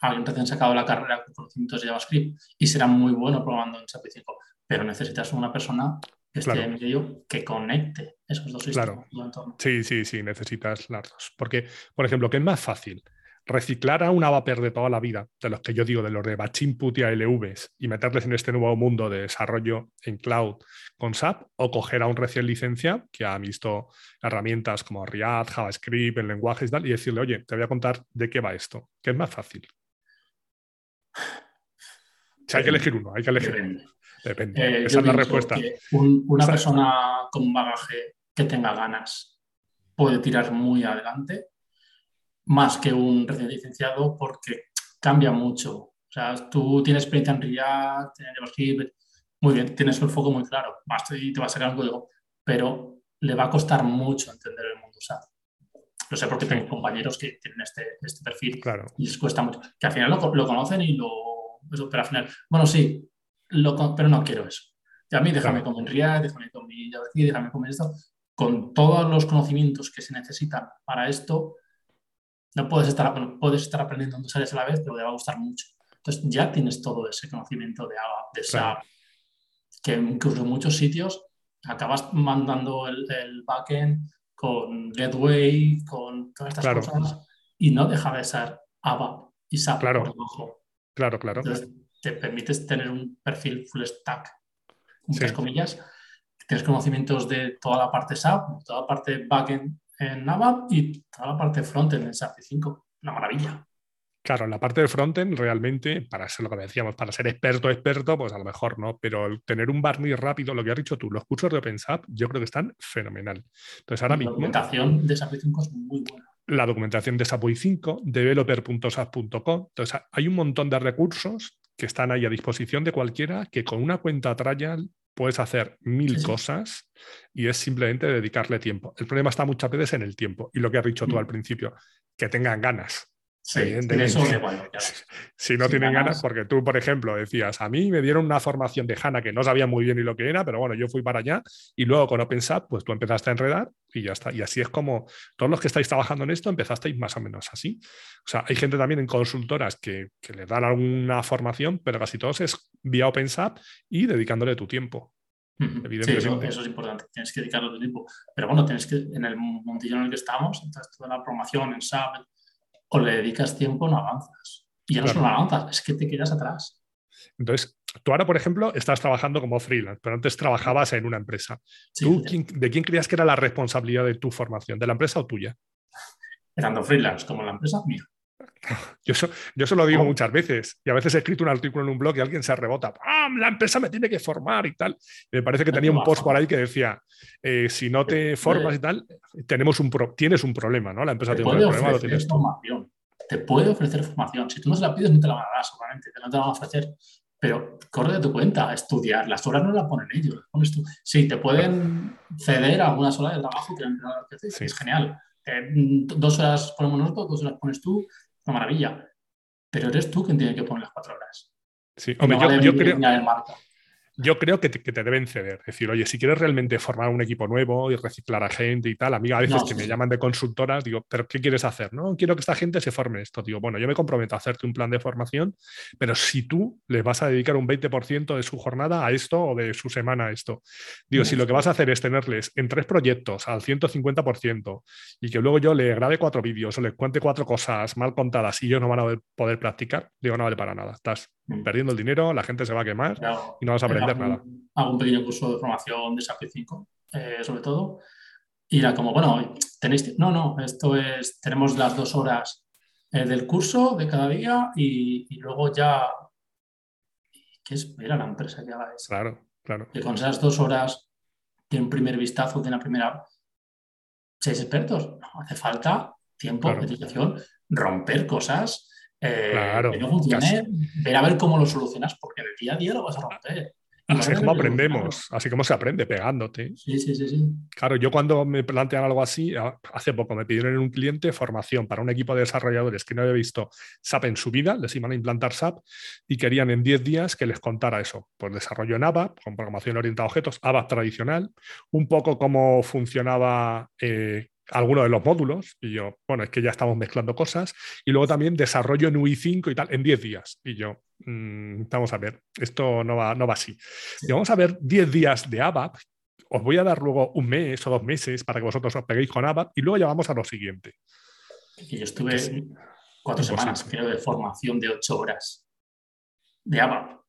alguien recién sacado la carrera con conocimientos de JavaScript y será muy bueno probando en SAP 5, pero necesitas una persona que esté en medio que conecte esos dos sistemas. Claro. Sí, sí, sí, necesitas las dos. Porque, por ejemplo, ¿qué es más fácil? reciclar a un avaper de toda la vida, de los que yo digo, de los de batch input y ALVs, y meterles en este nuevo mundo de desarrollo en cloud con SAP, o coger a un recién licencia que ha visto herramientas como React, JavaScript, en lenguajes y tal, y decirle, oye, te voy a contar de qué va esto, ¿Qué es más fácil. Hay que elegir uno, hay que elegir. Depende. Eh, Esa es la respuesta. una persona con un bagaje que tenga ganas puede tirar muy adelante, más que un recién licenciado, porque cambia mucho. O sea, tú tienes experiencia en React, en JavaScript, muy bien, tienes el foco muy claro, y te va a sacar un código, pero le va a costar mucho entender el mundo SAP. Lo sé porque tengo compañeros que tienen este, este perfil claro. y les cuesta mucho. Que al final lo, lo conocen y lo. Eso, pero al final, bueno, sí, lo, pero no quiero eso. Y a mí déjame con React, déjame con mi JavaScript, déjame con esto. Con todos los conocimientos que se necesitan para esto, no puedes estar, puedes estar aprendiendo dos áreas a la vez, pero te va a gustar mucho. Entonces ya tienes todo ese conocimiento de ABAP, de SAP, que incluso en muchos sitios acabas mandando el, el backend con Gateway, con todas estas cosas, y no deja de ser ABAP y SAP claro. Claro, claro. Entonces, te permites tener un perfil full stack, muchas comillas. Tienes conocimientos de toda la parte SAP, toda la parte backend en ABAP y toda la parte frontend en SAP 5. Una maravilla. Claro, la parte de frontend realmente, para ser lo que decíamos, para ser experto, experto, pues a lo mejor no, pero tener un barniz rápido, lo que has dicho tú, los cursos de OpenSAP, yo creo que están fenomenal. Entonces ahora la documentación de SAP 5 es muy buena. La documentación de SAP 5, developer.sap.com. Entonces hay un montón de recursos que están ahí a disposición de cualquiera que con una cuenta trial puedes hacer mil cosas y es simplemente dedicarle tiempo. El problema está muchas veces en el tiempo y lo que has dicho tú mm. al principio, que tengan ganas. Sí, eso [LAUGHS] Si no tienen ganas, porque tú, por ejemplo, decías, a mí me dieron una formación de HANA que no sabía muy bien ni lo que era, pero bueno, yo fui para allá y luego con OpenSAP, pues tú empezaste a enredar y ya está. Y así es como todos los que estáis trabajando en esto empezasteis más o menos así. O sea, hay gente también en consultoras que, que le dan alguna formación, pero casi todos es vía OpenSAP y dedicándole tu tiempo. Sí, eso, es importante, tienes que dedicarle tu tiempo. Pero bueno, tienes que, en el montillo en el que estamos, entonces toda la promoción en SAP, o le dedicas tiempo, no avanzas. Y ya no solo avanzas, es que te quedas atrás. Entonces, tú ahora, por ejemplo, estás trabajando como freelance, pero antes trabajabas en una empresa. ¿Tú, ¿De quién creías que era la responsabilidad de tu formación? ¿De la empresa o tuya? Tanto freelance como la empresa, mía. [LAUGHS] Yo eso, yo lo digo muchas veces y a veces he escrito un artículo en un blog y alguien se rebota, ¡Ah, la empresa me tiene que formar y tal. me parece que tenía un post por ahí que decía, eh, si no te formas y tal, tenemos un tienes un problema, ¿no? La empresa tiene un problema. Te puede ofrecer formación. Si tú no se la pides, no te la van a dar, seguramente, no te la van a ofrecer. Pero corre de tu cuenta, estudiar. Las horas no las ponen ellos, las pones tú. Sí, te pueden ceder algunas horas de trabajo que, sí. es genial. Mm, dos horas ponemos nosotros, dos horas pones tú, una maravilla. Pero eres tú quien tiene que poner las cuatro horas. Sí, hombre, yo, creo. Yo creo que te, deben ceder. Es decir, oye, si quieres realmente formar un equipo nuevo y reciclar a gente y tal, a mí a veces que me llaman de consultoras, digo, ¿pero qué quieres hacer? No, quiero que esta gente se forme esto. Digo, bueno, yo me comprometo a hacerte un plan de formación, pero si tú les vas a dedicar un 20% de su jornada a esto o de su semana a esto. Digo, si lo que vas a hacer es tenerles en tres proyectos al 150% y que luego yo le grabe cuatro vídeos o les cuente cuatro cosas mal contadas y ellos no van a poder practicar, digo, no vale para nada. Estás. Perdiendo el dinero, la gente se va a quemar y no vas a aprender nada. Hago un pequeño curso de formación de SAP 5, eh, sobre todo. Y era como, bueno, tenéis. No, no, esto es. Tenemos las dos horas eh, del curso de cada día y, luego ya. ¿Qué espera la empresa que haga eso? Claro, claro. Que con esas dos horas de un primer vistazo, de una primera. ¿Seis expertos? No, hace falta tiempo, dedicación, romper cosas eh, claro, que no funcione, ver a ver cómo lo solucionas, porque en el día a día lo vas a romper. Así es como aprendemos, así como se aprende, pegándote. Sí, sí, sí, sí. Claro, yo cuando me plantean algo así, hace poco me pidieron en un cliente formación para un equipo de desarrolladores que no había visto SAP en su vida, les iban a implantar SAP y querían en 10 días que les contara eso. Pues desarrollo en ABAP, con programación orientada a objetos, ABAP tradicional, un poco cómo funcionaba eh, algunos de los módulos, y yo, bueno, es que ya estamos mezclando cosas, y luego también desarrollo en UI5 y tal, en 10 días. Y yo, mm, vamos a ver, esto no va, no va así. Y vamos a ver 10 días de ABAP, os voy a dar luego un mes o dos meses para que vosotros os peguéis con ABAP, y luego ya vamos a lo siguiente. Y yo estuve cuatro semanas, creo, de formación de ocho horas de ABAP,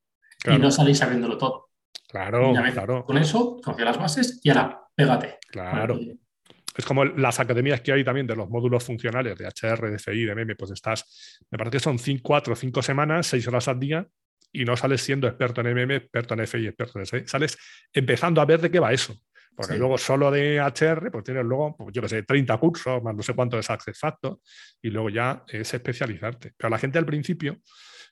y no salís sabiéndolo todo. Claro, claro. Con eso, confía las bases y ahora, pégate. Claro es como las academias que hay también de los módulos funcionales de HR, de FI, de MEME, pues estás, me parece que son cinco, cuatro o cinco semanas, seis horas al día, y no sales siendo experto en MM, experto en FI, experto en SI, sales empezando a ver de qué va eso. Porque luego solo de HR, pues tienes luego, pues yo qué sé, 30 cursos, más no sé cuánto es Access Factor, y luego ya es especializarte. Pero la gente al principio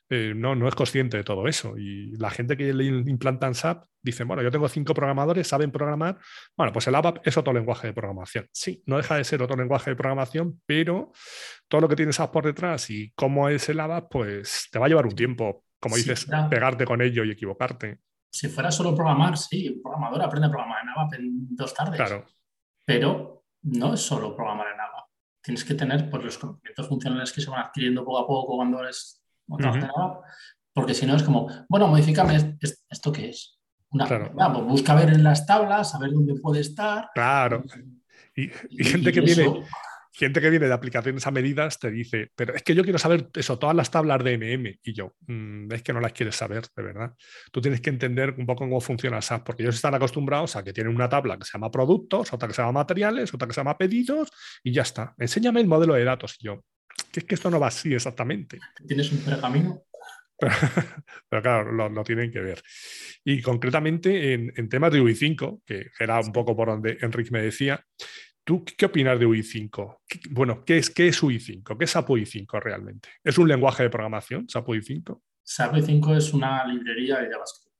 eh, no, no es consciente de todo eso. Y la gente que le implantan SAP dice, bueno, yo tengo cinco programadores, saben programar. Bueno, pues el ABAP es otro lenguaje de programación. Sí, no deja de ser otro lenguaje de programación, pero todo lo que tiene SAP por detrás y cómo es el ABAP, pues te va a llevar un tiempo, como dices, pegarte con ello y equivocarte. Si fuera solo programar, sí, un programador aprende a programar en ABAP en dos tardes. Claro. Pero no es solo programar en ABAP. Tienes que tener pues, los conocimientos funcionales que se van adquiriendo poco a poco cuando eres porque si no es como, bueno, modifícame esto qué es. Una, pues busca ver en las tablas, saber dónde puede estar. Claro. Y, gente que viene gente que viene de aplicaciones a medidas te dice, pero es que yo quiero saber eso, todas las tablas de MM. Y yo, mm, es que no las quieres saber, de verdad. Tú tienes que entender un poco cómo funciona SAP, porque ellos están acostumbrados a que tienen una tabla que se llama productos, otra que se llama materiales, otra que se llama pedidos, y ya está. Enséñame el modelo de datos. Y yo, que es que esto no va así exactamente. ¿Tienes un pergamino? [LAUGHS] Pero, claro, lo, tienen que ver. Y concretamente en, temas de UI5, que era un poco por donde Enrique me decía, ¿tú qué opinas de UI5? Bueno, ¿qué es, qué es UI5? ¿Qué es SAP UI5 realmente? ¿Es un lenguaje de programación, SAP UI5? SAP UI5 es una librería de JavaScript.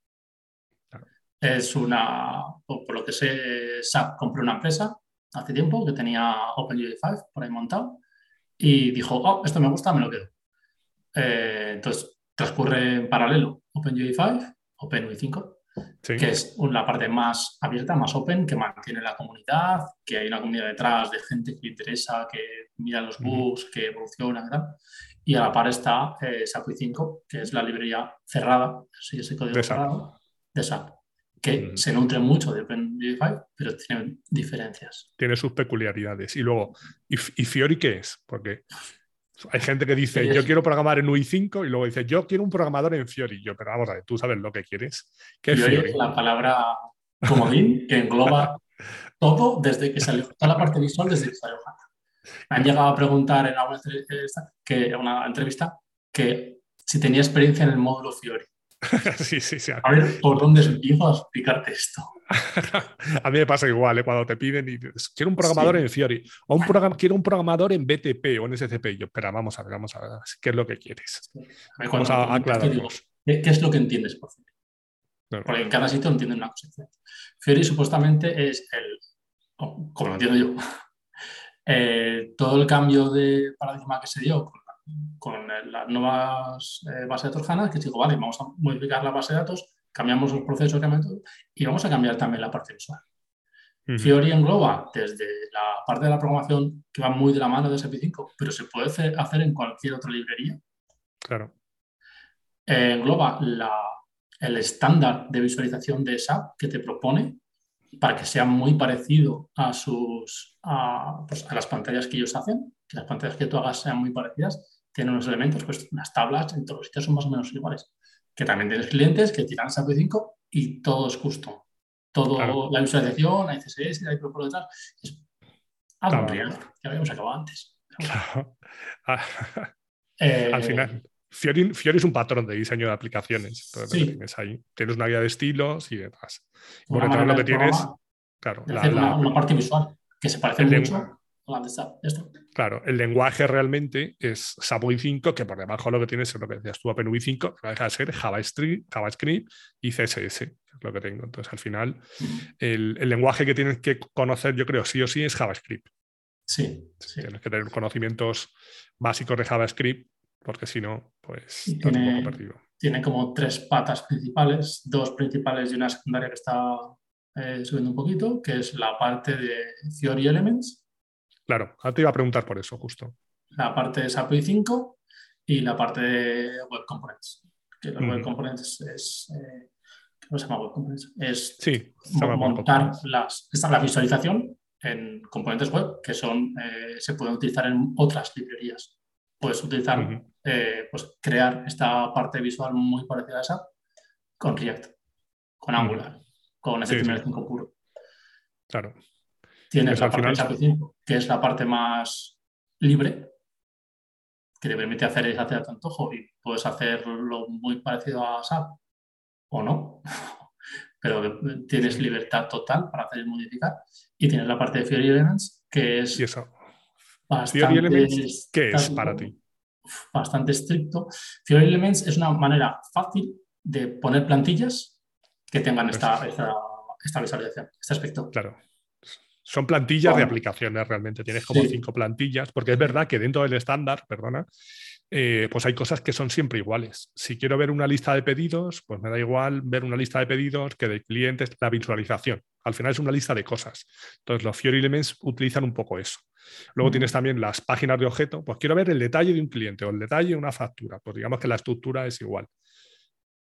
Es una, por lo que sé, SAP compró una empresa hace tiempo que tenía OpenUI5 por ahí montado y dijo, oh, esto me gusta, me lo quedo. Eh, entonces, transcurre en paralelo OpenUI 5, OpenUI 5, que es la parte más abierta, más open, que mantiene la comunidad, que hay una comunidad detrás de gente que le interesa, que mira los bugs, que evoluciona. Y a la par está eh, SAP 5, que es la librería cerrada, sí, ese código de cerrado de SAP que se nutre mucho de OpenUI5, pero tiene diferencias. Tiene sus peculiaridades. Y luego, ¿y, Fiori qué es? Porque hay gente que dice, yo quiero programar en UI5 y luego dice, yo quiero un programador en Fiori. Yo, pero vamos a ver, tú sabes lo que quieres. ¿Qué Fiori, es la palabra comodín que engloba [LAUGHS] todo desde que salió, toda la parte visual desde que salió Me han llegado a preguntar en alguna entrevista que, una entrevista que si tenía experiencia en el módulo Fiori. [LAUGHS] sí, sí, sí. A ver, ¿por dónde empiezo a explicarte esto? [LAUGHS] a mí me pasa igual, ¿eh? cuando te piden y dices, quiero un programador en Fiori o un programa, quiero un programador en BTP o en SCP. yo, espera, vamos a ver, vamos a ver, ¿qué es lo que quieres? Vamos a aclararnos. ¿Qué es lo que entiendes por Fiori? Porque en cada sitio entienden una cosa Fiori supuestamente es el, como lo entiendo yo, [LAUGHS] eh, todo el cambio de paradigma que se dio con las nuevas eh, bases de datos HANA, que digo, vale, vamos a modificar la base de datos cambiamos los procesos, y vamos a cambiar también la parte visual. Fiori engloba desde la parte de la programación que va muy de la mano de SAP 5, pero se puede hacer en cualquier otra librería. Claro. Eh, engloba el estándar de visualización de SAP que te propone para que sea muy parecido a, sus, pues, a, las pantallas que ellos hacen, que las pantallas que tú hagas sean muy parecidas, tienen unos elementos, pues las tablas en todos los sitios son más o menos iguales. Que también tienes clientes que tiran SAP 5 y todo es justo. Todo, la visualización, hay CSS, hay por detrás. Es algo real, que habíamos acabado antes. [LAUGHS] Eh, Al final. Fiori, es un patrón de diseño de aplicaciones. tienes ahí. Tienes una guía de estilos y demás. Por detrás lo que tienes. Claro, la, una, parte visual que se parece mucho Claro, el lenguaje realmente es SAP 5, que por debajo lo que tienes es lo que decías tú, OpenUI 5, que deja de ser JavaScript, JavaScript y CSS, es lo que tengo. Entonces, al final, el, lenguaje que tienes que conocer, yo creo, sí o sí, es JavaScript. Sí, Tienes que tener conocimientos básicos de JavaScript, porque si no, pues tiene, un poco perdido. Tiene como tres patas principales, dos principales y una secundaria que está eh, subiendo un poquito, que es la parte de Theory Elements, Claro, te iba a preguntar por eso, justo. La parte de SAP 5 y la parte de Web Components. Que los Web Components es. Eh, ¿Cómo se llama Web Components? Es sí, montar las, la visualización en componentes web que son, eh, se pueden utilizar en otras librerías. Puedes utilizar, eh, pues crear esta parte visual muy parecida a SAP con React, con Angular, con HTML5 puro. Claro. Tienes la parte final... 5, que es la parte más libre, que te permite hacer y hacer a tu antojo y puedes hacerlo muy parecido a SAP o no, [LAUGHS] pero tienes libertad total para hacer y modificar. Y tienes la parte de Fiori Elements, que es ¿Y eso? bastante... Elements, ¿qué es para ti? Bastante estricto. Fiori Elements es una manera fácil de poner plantillas que tengan esta, esta, esta visualización, este aspecto. Claro. Son plantillas de aplicaciones realmente. Tienes como cinco plantillas, porque es verdad que dentro del estándar, perdona, eh, pues hay cosas que son siempre iguales. Si quiero ver una lista de pedidos, pues me da igual ver una lista de pedidos que de clientes, la visualización. Al final es una lista de cosas. Entonces los Fiori Elements utilizan un poco eso. Luego tienes también las páginas de objeto, pues quiero ver el detalle de un cliente o el detalle de una factura. Pues digamos que la estructura es igual.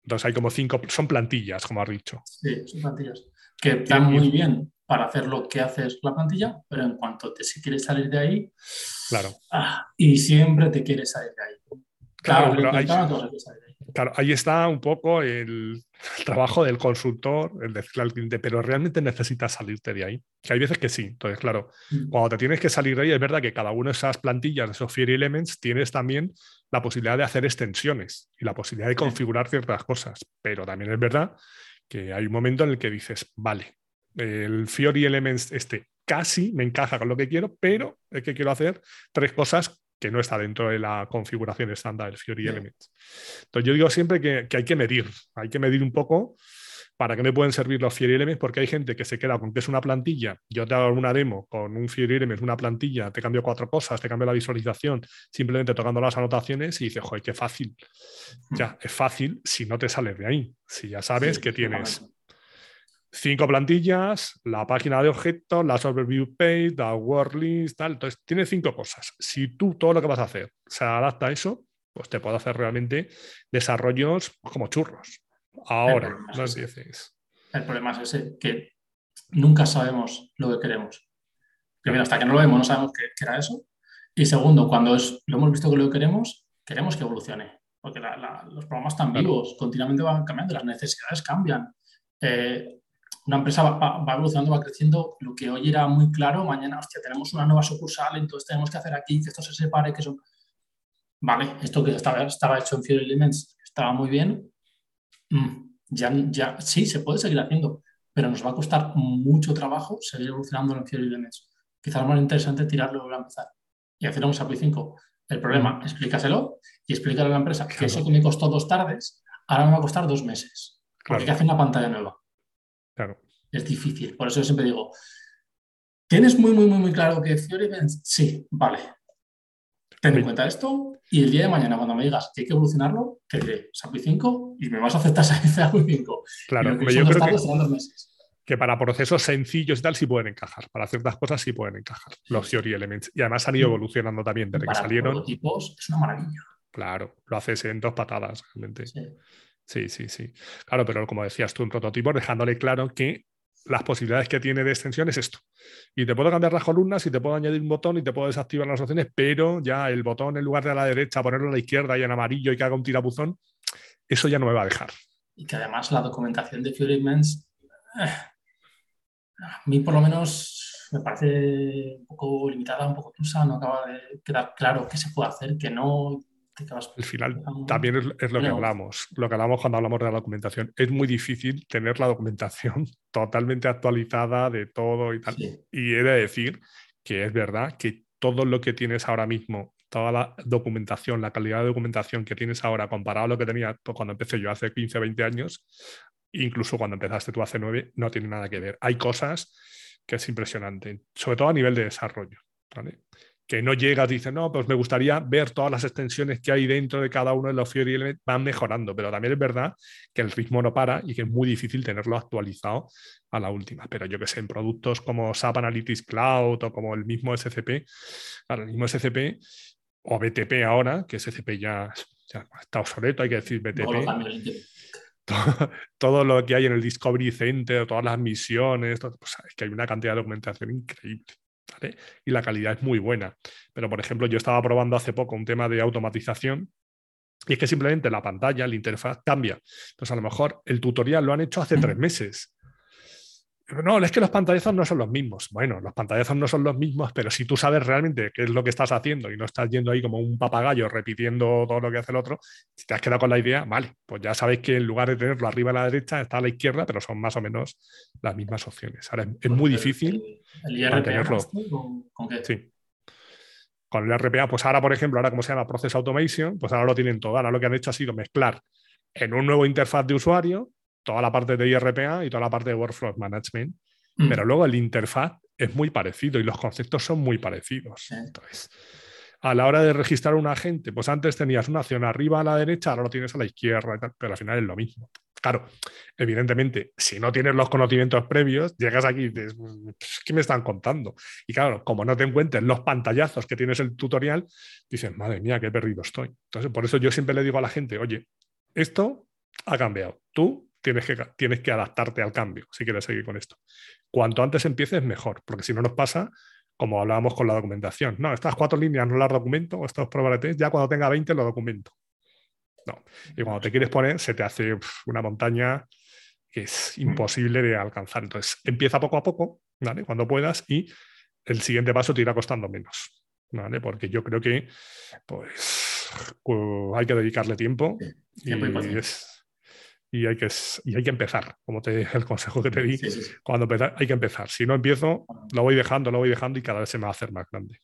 Entonces hay como cinco, son plantillas, como has dicho. Sí, son plantillas. Que están muy bien para hacer lo que haces la plantilla, pero en cuanto te si quieres salir de ahí, claro. Ah, y siempre te quieres salir de ahí. Claro, claro, ahí, está un poco el, trabajo del consultor, el decirle al cliente, pero realmente necesitas salirte de ahí. Que hay veces que sí. Entonces, claro, mm. cuando te tienes que salir de ahí, es verdad que cada una de esas plantillas, de esos Fiori Elements, tienes también la posibilidad de hacer extensiones y la posibilidad de configurar ciertas cosas. Pero también es verdad que hay un momento en el que dices, vale, el Fiori Elements este casi me encaja con lo que quiero, pero es que quiero hacer tres cosas que no está dentro de la configuración estándar del Fiori Elements. Entonces yo digo siempre que, hay que medir, hay que medir un poco para qué me pueden servir los Fiori Elements, porque hay gente que se queda con que es una plantilla. Yo te hago una demo con un Fiori Elements, una plantilla, te cambio cuatro cosas, te cambio la visualización, simplemente tocando las anotaciones y dices, joder, qué fácil. Hmm. Ya, es fácil si no te sales de ahí. Si ya sabes que tienes cinco plantillas, la página de objetos, la overview page, la word list, tal. Entonces, tiene cinco cosas. Si tú todo lo que vas a hacer se adapta a eso, pues te puedo hacer realmente desarrollos como churros. Ahora, no dices. El problema es ese, que nunca sabemos lo que queremos. Primero, hasta que no lo vemos, no sabemos qué, era eso. Y segundo, cuando es, lo hemos visto que lo queremos, queremos que evolucione. Porque los programas están vivos, continuamente van cambiando, las necesidades cambian. Eh, una empresa va, evolucionando, va creciendo, lo que hoy era muy claro, mañana, hostia, tenemos una nueva sucursal, entonces tenemos que hacer aquí, que esto se separe, que son... Vale, esto que estaba, estaba hecho en Field Elements estaba muy bien, mm, ya, ya sí, se puede seguir haciendo, pero nos va a costar mucho trabajo seguir evolucionando en Field Elements. Quizás lo más interesante es tirarlo y a empezar y hacer un SAP 5. El problema, explícaselo y explícale a la empresa que eso que me costó dos tardes, ahora me va a costar dos meses. Porque hay que hacer una pantalla nueva. Claro. Es difícil. Por eso yo siempre digo, ¿tienes muy, muy, muy, muy claro que Sí, vale. ten en cuenta esto y el día de mañana cuando me digas que hay que evolucionarlo, te diré SAPI 5 y me vas a aceptar [LAUGHS] SAPI 5. Claro, yo creo que, que, para procesos sencillos y tal sí pueden encajar, para ciertas cosas sí pueden encajar los Theory Elements y además han ido mm. evolucionando también desde que salieron. tipos es una maravilla. Claro, lo haces en dos patadas realmente. Sí. Sí, sí, Claro, pero como decías tú en prototipo, dejándole claro que las posibilidades que tiene de extensión es esto. Y te puedo cambiar las columnas y te puedo añadir un botón y te puedo desactivar las opciones, pero ya el botón en lugar de a la derecha, ponerlo a la izquierda y en amarillo y que haga un tirabuzón, eso ya no me va a dejar. Y que además la documentación de Fury eh, a mí por lo menos me parece un poco limitada, un poco tusa, no acaba de quedar claro qué se puede hacer, qué no, al final también es, lo que hablamos, lo que hablamos cuando hablamos de la documentación. Es muy difícil tener la documentación [LAUGHS] totalmente actualizada de todo y tal. Y he de decir que es verdad que todo lo que tienes ahora mismo, toda la documentación, la calidad de documentación que tienes ahora comparado a lo que tenía cuando empecé yo hace 15 o 20 años, incluso cuando empezaste tú hace 9, no tiene nada que ver. Hay cosas que es impresionante, sobre todo a nivel de desarrollo. ¿vale? Que no llegas, dices, no, pues me gustaría ver todas las extensiones que hay dentro de cada uno de los Fiori Elements, van mejorando, pero también es verdad que el ritmo no para y que es muy difícil tenerlo actualizado a la última. Pero yo que sé, en productos como SAP Analytics Cloud o como el mismo SCP, el mismo SCP o BTP ahora, que SCP ya, está obsoleto, hay que decir BTP. [LAUGHS] Todo, lo que hay en el Discovery Center, todas las misiones, pues, es que hay una cantidad de documentación increíble. Y la calidad es muy buena. Pero, por ejemplo, yo estaba probando hace poco un tema de automatización y es que simplemente la pantalla, la interfaz cambia. Entonces, a lo mejor el tutorial lo han hecho hace tres meses no, es que los pantallazos no son los mismos. Bueno, los pantallazos no son los mismos, pero si tú sabes realmente qué es lo que estás haciendo y no estás yendo ahí como un papagayo repitiendo todo lo que hace el otro, si te has quedado con la idea, vale, pues ya sabéis que en lugar de tenerlo arriba a la derecha, está a la izquierda, pero son más o menos las mismas opciones. Ahora es, muy difícil mantenerlo. ¿Con, qué? Sí. Con el RPA, pues ahora, por ejemplo, ahora como se llama Process Automation, pues ahora lo tienen todo. Ahora lo que han hecho ha sido mezclar en un nuevo interfaz de usuario toda la parte de IRPA y toda la parte de Workflow Management, mm. pero luego el interfaz es muy parecido y los conceptos son muy parecidos. Entonces, a la hora de registrar un agente, pues antes tenías una acción arriba a la derecha, ahora lo tienes a la izquierda, pero al final es lo mismo. Claro, evidentemente, si no tienes los conocimientos previos, llegas aquí y dices, pues, ¿qué me están contando? Y claro, como no te encuentres los pantallazos que tienes el tutorial, dices, madre mía, qué perdido estoy. Entonces, por eso yo siempre le digo a la gente, oye, esto ha cambiado. Tú tienes que, tienes que adaptarte al cambio si quieres seguir con esto. Cuanto antes empieces, mejor, porque si no nos pasa como hablábamos con la documentación. No, estas cuatro líneas no las documento, estos probabilities, ya cuando tenga 20 lo documento. No. Y cuando te quieres poner, se te hace una montaña que es imposible de alcanzar. Entonces, empieza poco a poco, ¿vale? Cuando puedas, y el siguiente paso te irá costando menos, ¿vale? Porque yo creo que, pues, hay que dedicarle tiempo. y es, y hay que, y hay que empezar, como te el consejo que te di, cuando hay que empezar. Si no empiezo, lo voy dejando, lo voy dejando y cada vez se me va a hacer más grande.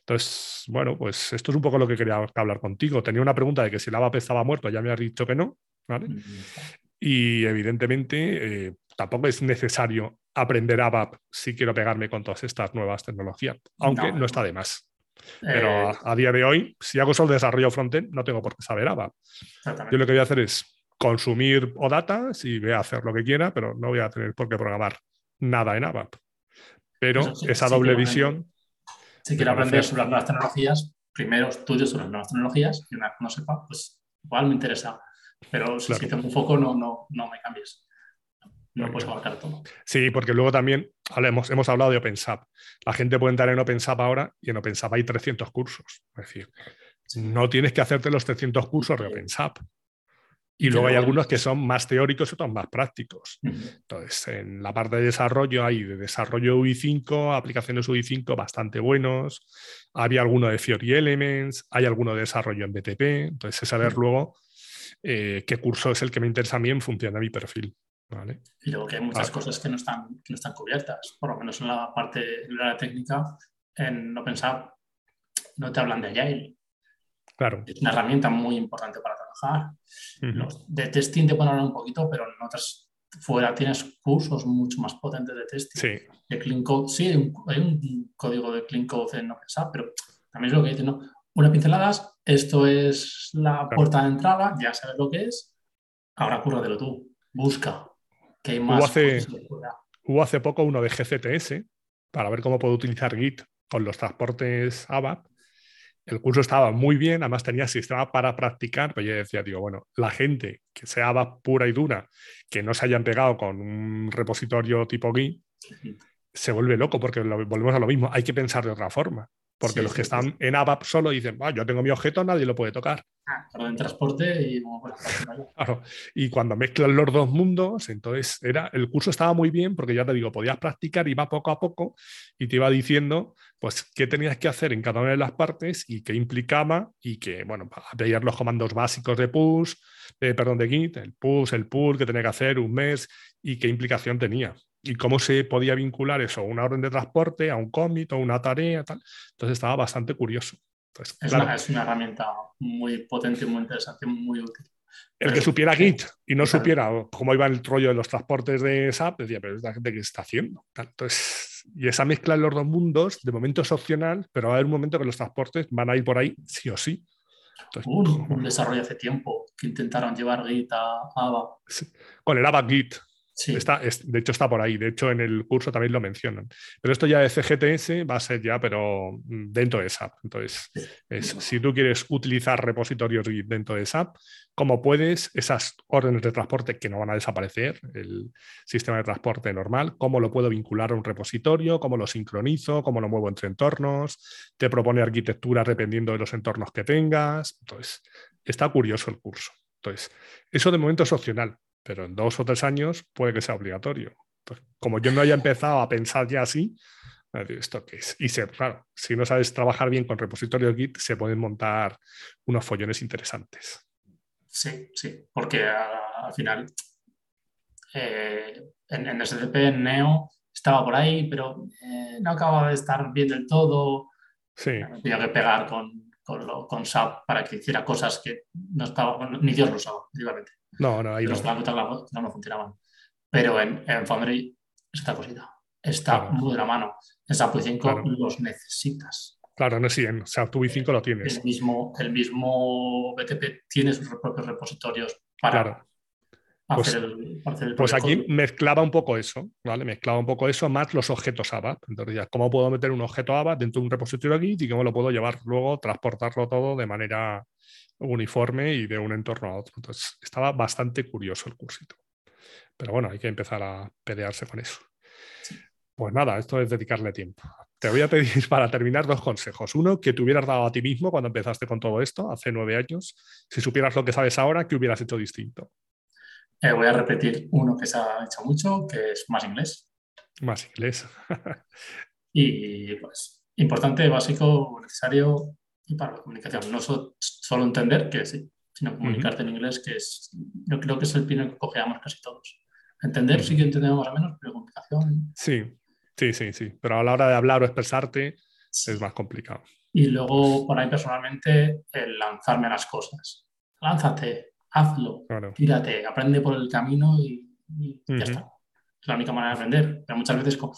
Entonces, bueno, pues esto es un poco lo que quería hablar contigo. Tenía una pregunta de que si el ABAP estaba muerto, ya me has dicho que no, ¿vale? Y evidentemente eh, tampoco es necesario aprender ABAP si quiero pegarme con todas estas nuevas tecnologías, aunque no, está de más. Pero eh, a, día de hoy, si hago solo desarrollo frontend, no tengo por qué saber ABAP. Yo lo que voy a hacer es consumir OData y voy a hacer lo que quiera, pero no voy a tener por qué programar nada en ABAP. Pero esa doble visión. Si quiero aprender sobre las nuevas tecnologías, primero estudio sobre las nuevas tecnologías y una vez que no sepa, pues igual me interesa. Pero si, tengo un foco, no, no, no me cambies. No puedes abarcar todo. Sí, porque luego también hemos, hemos hablado de OpenSAP. La gente puede entrar en OpenSAP ahora y en OpenSAP hay 300 cursos. Es decir, no tienes que hacerte los 300 cursos de OpenSAP. Y luego hay algunos que son más teóricos y otros más prácticos. Entonces, en la parte de desarrollo hay de desarrollo UI5, aplicaciones UI5 bastante buenos. Había alguno de Fiori Elements, hay alguno de desarrollo en BTP. Entonces, es saber luego eh, qué curso es el que me interesa a mí en función de mi perfil. Y luego que hay muchas ah. cosas que no, están, que no están cubiertas, por lo menos en la parte de la técnica, en no pensar, no te hablan de Agile. Claro. Es una herramienta muy importante para de testing te pueden hablar un poquito, pero en otras fuera tienes cursos mucho más potentes de testing. Sí. De clean code, sí, hay un, código de clean code en OpenSAP, pero también es lo que dicen, ¿no? Una pinceladas, esto es la puerta de entrada, ya sabes lo que es, ahora cúrratelo tú, busca, que hay más. Hubo hace, hubo hace poco uno de GCTS para ver cómo puedo utilizar Git con los transportes ABAP. El curso estaba muy bien, además tenía sistema para practicar, pero yo decía, digo, bueno, la gente que sea ABAP pura y dura, que no se hayan pegado con un repositorio tipo Git, se vuelve loco porque volvemos a lo mismo, hay que pensar de otra forma. Porque los que están en ABAP solo dicen, ah, yo tengo mi objeto, nadie lo puede tocar. Ah, en transporte y [LAUGHS] claro. Y cuando mezclan los dos mundos, entonces era, el curso estaba muy bien porque ya te digo, podías practicar, iba poco a poco y te iba diciendo pues qué tenías que hacer en cada una de las partes y qué implicaba y que, bueno, aprender los comandos básicos de push, perdón, de git, el push, el pull, que tenía que hacer, un mes y qué implicación tenía y cómo se podía vincular eso a una orden de transporte, a un commit o una tarea, tal. Entonces estaba bastante curioso. es, una, herramienta muy potente, muy interesante, muy útil. El que supiera Git y no supiera cómo iba el rollo de los transportes de SAP, decía, pero es la gente que está haciendo. Entonces, y esa mezcla en los dos mundos, de momento es opcional, pero va a haber un momento que los transportes van a ir por ahí sí o sí. un, desarrollo hace tiempo que intentaron llevar Git a ABA. Con el ABA Git, Está, de hecho, está por ahí. De hecho, en el curso también lo mencionan. Pero esto ya de CGTS va a ser ya, pero mm, dentro de SAP. Entonces, si tú quieres utilizar repositorios dentro de SAP, ¿cómo puedes? Esas órdenes de transporte que no van a desaparecer, el sistema de transporte normal, ¿cómo lo puedo vincular a un repositorio? ¿Cómo lo sincronizo? ¿Cómo lo muevo entre entornos? Te propone arquitectura dependiendo de los entornos que tengas. Entonces, está curioso el curso. Entonces, eso de momento es opcional pero en dos o tres años puede que sea obligatorio. como yo no haya empezado a pensar ya así, ¿esto qué es? Y claro, si no sabes trabajar bien con repositorios Git, se pueden montar unos follones interesantes. Sí, sí, porque al final eh, en, en, SDP, en Neo, estaba por ahí, pero eh, no acababa de estar bien del todo. Sí. Tenía que pegar con, con, SAP para que hiciera cosas que no estaba, ni Dios lo usaba, efectivamente. No, no, ahí Los no. no, no funcionaban. Pero en, en Foundry es esta cosita. Está muy de la mano. En SAP 5 los necesitas. Claro, no sí, en SAP 5 lo tienes. El mismo, el mismo BTP tiene sus propios repositorios para pues, pues aquí mezclaba un poco eso, ¿vale? Mezclaba un poco eso más los objetos ABAP. Entonces, ya, ¿cómo puedo meter un objeto ABAP dentro de un repositorio Git y cómo lo puedo llevar luego, transportarlo todo de manera uniforme y de un entorno a otro? Entonces, estaba bastante curioso el cursito. Pero bueno, hay que empezar a pelearse con eso. Pues nada, esto es dedicarle tiempo. Te voy a pedir [LAUGHS] para terminar dos consejos. Uno, que te hubieras dado a ti mismo cuando empezaste con todo esto, hace nueve años. Si supieras lo que sabes ahora, ¿qué hubieras hecho distinto? Eh, voy a repetir uno que se ha hecho mucho, que es más inglés. Más inglés. [LAUGHS] y pues, importante, básico, necesario y para la comunicación. No solo entender, que sí, sino comunicarte en inglés, que es, yo creo que es el pino que cogeamos casi todos. Entender sí que entendemos más o menos, pero comunicación. Sí, sí, sí, sí. Pero a la hora de hablar o expresarte es más complicado. Y luego, por ahí personalmente, el lanzarme a las cosas. Lánzate, hazlo, tírate, aprende por el camino y, ya está. Es la única manera de aprender. Pero muchas veces, como,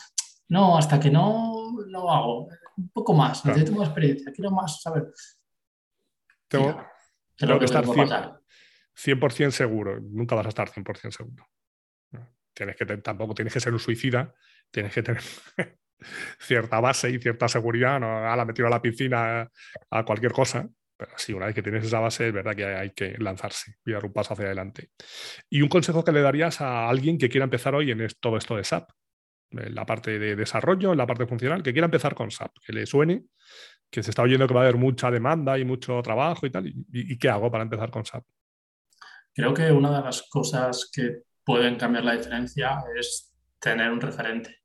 no, hasta que no lo hago, un poco más, necesito más experiencia, quiero más saber. Tengo, que, estar 100%, seguro, nunca vas a estar 100% seguro. Tienes que, tampoco tienes que ser un suicida, tienes que tener [LAUGHS] cierta base y cierta seguridad, no a la metido a la piscina a cualquier cosa, pero sí, una vez que tienes esa base, es verdad que hay que lanzarse y dar un paso hacia adelante. Y un consejo que le darías a alguien que quiera empezar hoy en todo esto de SAP, en la parte de desarrollo, en la parte funcional, que quiera empezar con SAP, que le suene, que se está oyendo que va a haber mucha demanda y mucho trabajo y tal. ¿Y, qué hago para empezar con SAP? Creo que una de las cosas que pueden cambiar la diferencia es tener un referente